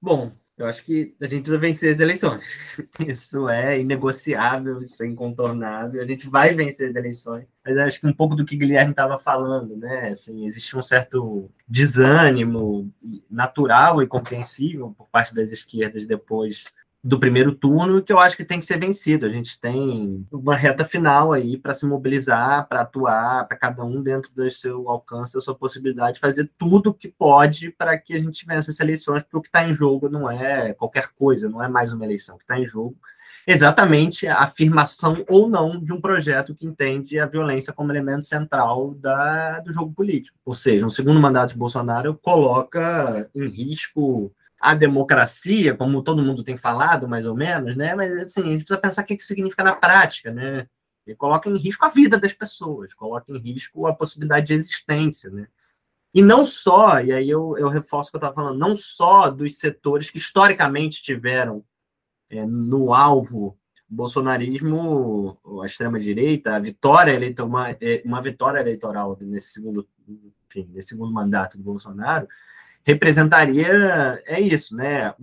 Bom, eu acho que a gente precisa vencer as eleições. Isso é inegociável, isso é incontornável. A gente vai vencer as eleições. Mas acho que um pouco do que o Guilherme estava falando, né? Assim, existe um certo desânimo natural e compreensível por parte das esquerdas depois do primeiro turno que eu acho que tem que ser vencido. A gente tem uma reta final aí para se mobilizar, para atuar, para cada um dentro do seu alcance, da sua possibilidade de fazer tudo que pode para que a gente vença essas eleições, porque o que está em jogo não é qualquer coisa, não é mais uma eleição. O que está em jogo é exatamente a afirmação ou não de um projeto que entende a violência como elemento central da, do jogo político. Ou seja, um segundo mandato de Bolsonaro coloca em risco a democracia, como todo mundo tem falado, mais ou menos, né? Mas assim, a gente precisa pensar o que isso significa na prática, né? E coloca em risco a vida das pessoas, coloca em risco a possibilidade de existência, né? E não só, e aí eu, eu reforço o que eu estava falando, não só dos setores que historicamente tiveram é, no alvo bolsonarismo, a extrema-direita, a vitória eleitoral, uma, é, uma vitória eleitoral nesse segundo, enfim, nesse segundo mandato do Bolsonaro, representaria é isso, né?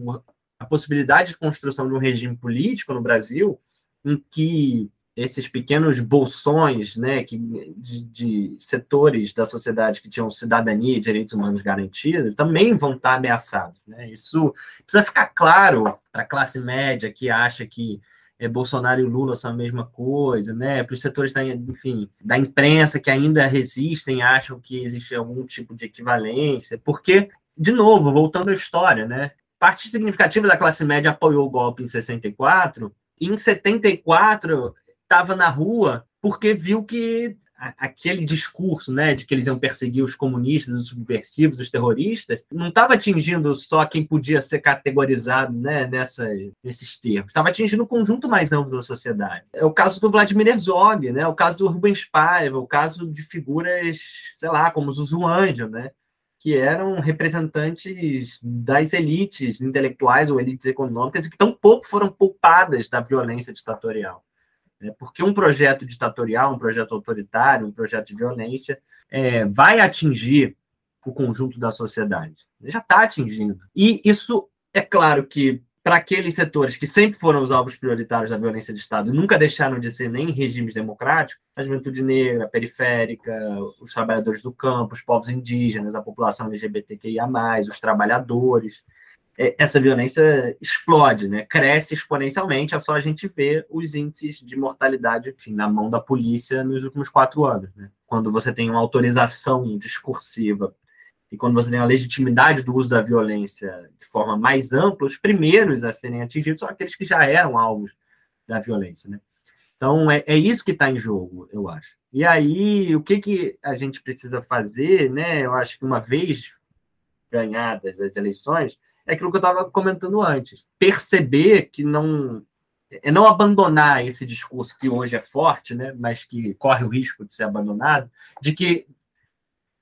A possibilidade de construção de um regime político no Brasil em que esses pequenos bolsões, né, que, de, de, setores da sociedade que tinham cidadania e direitos humanos garantidos, também vão estar ameaçados. Né? Isso precisa ficar claro para a classe média que acha que é, Bolsonaro e Lula são a mesma coisa, né? Para os setores da, enfim, da imprensa que ainda resistem, acham que existe algum tipo de equivalência, porque de novo, voltando à história, né? Parte significativa da classe média apoiou o golpe em 64, e em 74 estava na rua porque viu que aquele discurso, né, de que eles iam perseguir os comunistas, os subversivos, os terroristas, não estava atingindo só quem podia ser categorizado, né, nessa, nesses termos, estava atingindo o conjunto mais amplo da sociedade. É o caso do Vladimir Herzog, né, o caso do Rubens Paiva, o caso de figuras, sei lá, como Zuzu Angel, né, que eram representantes das elites intelectuais ou elites econômicas e que pouco foram poupadas da violência ditatorial. Né? Porque um projeto ditatorial, um projeto autoritário, um projeto de violência, é, vai atingir o conjunto da sociedade. Já está atingindo. E isso, é claro que para aqueles setores que sempre foram os alvos prioritários da violência de Estado e nunca deixaram de ser nem regimes democráticos, a juventude negra, a periférica, os trabalhadores do campo, os povos indígenas, a população LGBTQIA+, os trabalhadores, é, essa violência explode, né? cresce exponencialmente, é só a gente ver os índices de mortalidade enfim, na mão da polícia nos últimos quatro anos. Né? Quando você tem uma autorização discursiva e quando você tem a legitimidade do uso da violência de forma mais ampla, os primeiros a serem atingidos são aqueles que já eram alvos da violência. Né? Então, é, é isso que está em jogo, eu acho. E aí, o que, que a gente precisa fazer, né? Eu acho que uma vez ganhadas as eleições, é aquilo que eu estava comentando antes. Perceber que não. É não abandonar esse discurso que hoje é forte, né, mas que corre o risco de ser abandonado, de que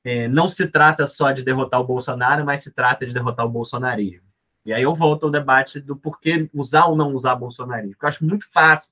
é, não se trata só de derrotar o Bolsonaro, mas se trata de derrotar o bolsonarismo. E aí eu volto ao debate do porquê usar ou não usar bolsonarismo. Eu acho muito fácil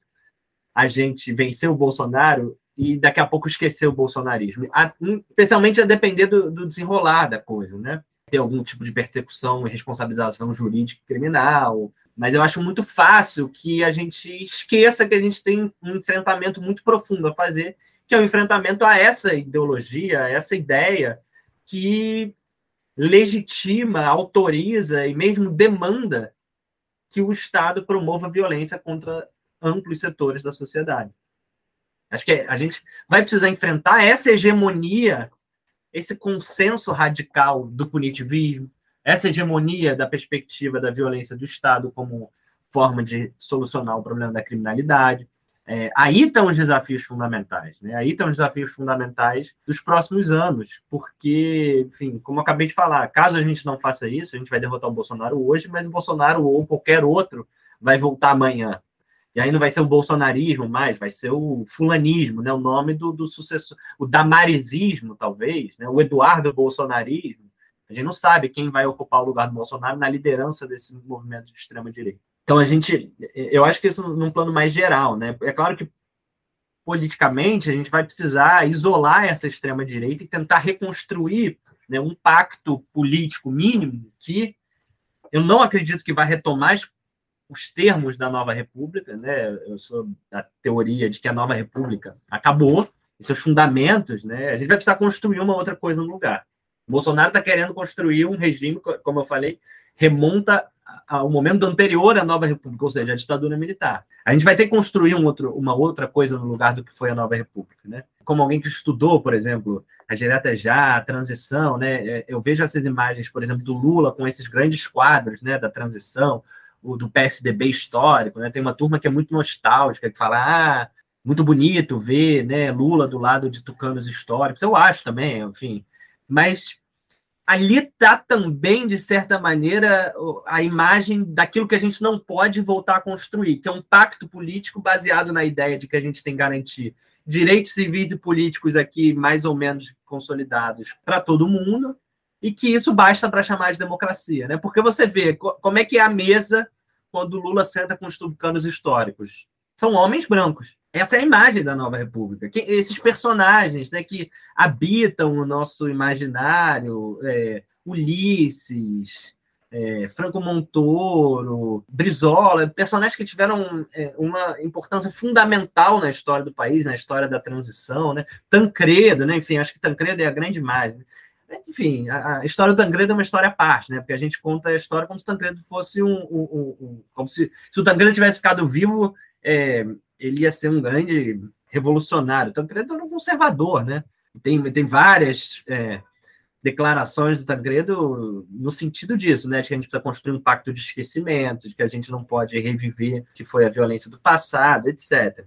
a gente vencer o Bolsonaro e daqui a pouco esquecer o bolsonarismo. A, especialmente a depender do, do desenrolar da coisa, né? ter algum tipo de persecução e responsabilização jurídica criminal. Mas eu acho muito fácil que a gente esqueça que a gente tem um enfrentamento muito profundo a fazer, que é o enfrentamento a essa ideologia, a essa ideia que legitima, autoriza e mesmo demanda que o Estado promova violência contra amplos setores da sociedade. Acho que a gente vai precisar enfrentar essa hegemonia esse consenso radical do punitivismo, essa hegemonia da perspectiva da violência do Estado como forma de solucionar o problema da criminalidade. É, aí estão os desafios fundamentais, né? Aí estão os desafios fundamentais dos próximos anos, porque, enfim, como eu acabei de falar, caso a gente não faça isso, a gente vai derrotar o Bolsonaro hoje, mas o Bolsonaro ou qualquer outro vai voltar amanhã. E aí não vai ser o bolsonarismo mais, vai ser o fulanismo, né? o nome do, do sucessor, o damarizismo, talvez, né? o Eduardo Bolsonarismo. A gente não sabe quem vai ocupar o lugar do Bolsonaro na liderança desse movimento de extrema-direita. Então, a gente, eu acho que isso num plano mais geral, né? É claro que politicamente a gente vai precisar isolar essa extrema-direita e tentar reconstruir né, um pacto político mínimo que eu não acredito que vai retomar os termos da nova república, né? Eu sou da teoria de que a nova república acabou, e seus fundamentos, né? A gente vai precisar construir uma outra coisa no lugar. O Bolsonaro está querendo construir um regime, como eu falei, remonta ao momento anterior à nova república, ou seja, a ditadura militar. A gente vai ter que construir um outro, uma outra coisa no lugar do que foi a nova república, né? Como alguém que estudou, por exemplo, a direta já, a transição, né? É, eu vejo essas imagens, por exemplo, do Lula com esses grandes quadros, né, da transição, o do PSDB histórico, né? Tem uma turma que é muito nostálgica, que fala, ah, muito bonito ver, né, Lula do lado de tucanos históricos. Eu acho também, enfim. Mas ali está também, de certa maneira, a imagem daquilo que a gente não pode voltar a construir, que é um pacto político baseado na ideia de que a gente tem que garantir direitos civis e políticos aqui mais ou menos consolidados para todo mundo, e que isso basta para chamar de democracia, né? Porque você vê como é que é a mesa quando Lula senta com os tucanos históricos. São homens brancos. Essa é a imagem da nova república. Que, esses personagens né, que habitam o nosso imaginário, é, Ulisses, é, Franco Montoro, Brizola, personagens que tiveram é, uma importância fundamental na história do país, na história da transição, né? Tancredo, né? enfim, acho que Tancredo é a grande imagem. Enfim, a, a, história do Tancredo é uma história à parte, né? Porque a gente conta a história como se o Tancredo fosse um. um, um, um como se, se o Tancredo tivesse ficado vivo, é, ele ia ser um grande revolucionário. Tancredo era um conservador, né? Tem, tem várias é, declarações do Tancredo no sentido disso, né? De que a gente precisa construir um pacto de esquecimento, de que a gente não pode reviver que foi a violência do passado, etc.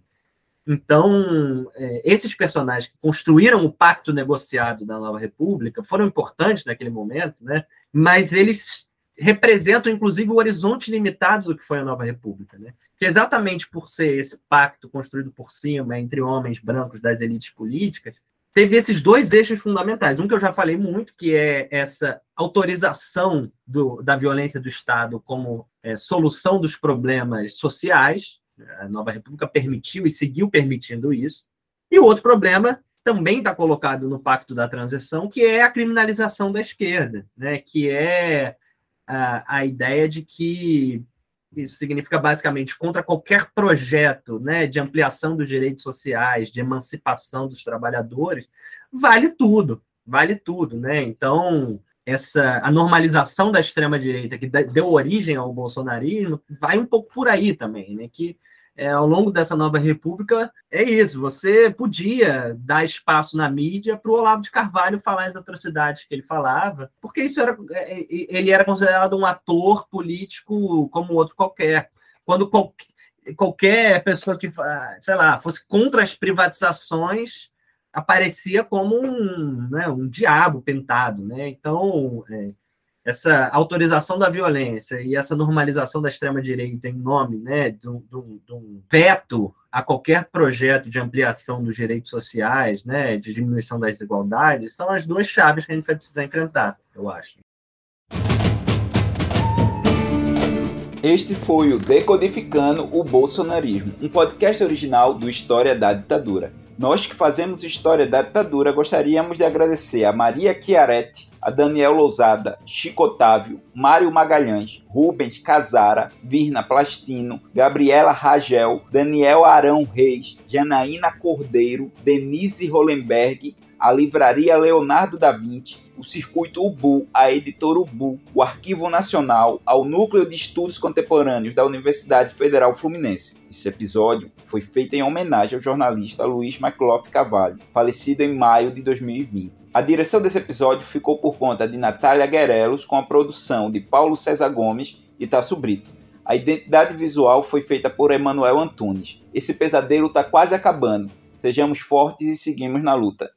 Então, é, esses personagens que construíram o pacto negociado da Nova República foram importantes naquele momento, né? mas eles representam, inclusive, o horizonte limitado do que foi a Nova República. Né? Que exatamente por ser esse pacto construído por cima entre homens brancos das elites políticas, teve esses dois eixos fundamentais. Um que eu já falei muito, que é essa autorização do, da violência do Estado como é, solução dos problemas sociais, a Nova República permitiu e seguiu permitindo isso. E o outro problema também está colocado no Pacto da Transição, que é a criminalização da esquerda, né? que é a, ideia de que isso significa basicamente contra qualquer projeto né, de ampliação dos direitos sociais, de emancipação dos trabalhadores, vale tudo, vale tudo. Né? Então, essa a normalização da extrema direita que deu origem ao bolsonarismo vai um pouco por aí também, né? Que é, ao longo dessa nova república é isso. Você podia dar espaço na mídia para o Olavo de Carvalho falar as atrocidades que ele falava, porque isso era é, é, ele era considerado um ator político como outro qualquer. Quando qualquer, qualquer pessoa que, sei lá, fosse contra as privatizações aparecia como um, né, um diabo pintado, né? Então, é, essa autorização da violência e essa normalização da extrema-direita em nome né, de, um, veto a qualquer projeto de ampliação dos direitos sociais, né, de diminuição das desigualdades, são as duas chaves que a gente vai precisar enfrentar, eu acho. Este foi o Decodificando o Bolsonarismo, um podcast original do História da Ditadura. Nós que fazemos história da ditadura gostaríamos de agradecer a Maria Chiaretti, a Daniel Lousada, Chico Otávio, Mário Magalhães, Rubens Casara, Virna Plastino, Gabriela Ragel, Daniel Arão Reis, Janaína Cordeiro, Denise Hollenberg, a Livraria Leonardo da Vinci, o Circuito Ubu, a Editora Ubu, o Arquivo Nacional, ao Núcleo de Estudos Contemporâneos da Universidade Federal Fluminense. Esse episódio foi feito em homenagem ao jornalista Luiz McLaughlin Cavalho, falecido em maio de 2020. A direção desse episódio ficou por conta de Natália Guerelos, com a produção de Paulo César Gomes e Tasso Brito. A identidade visual foi feita por Emanuel Antunes. Esse pesadelo está quase acabando. Sejamos fortes e seguimos na luta.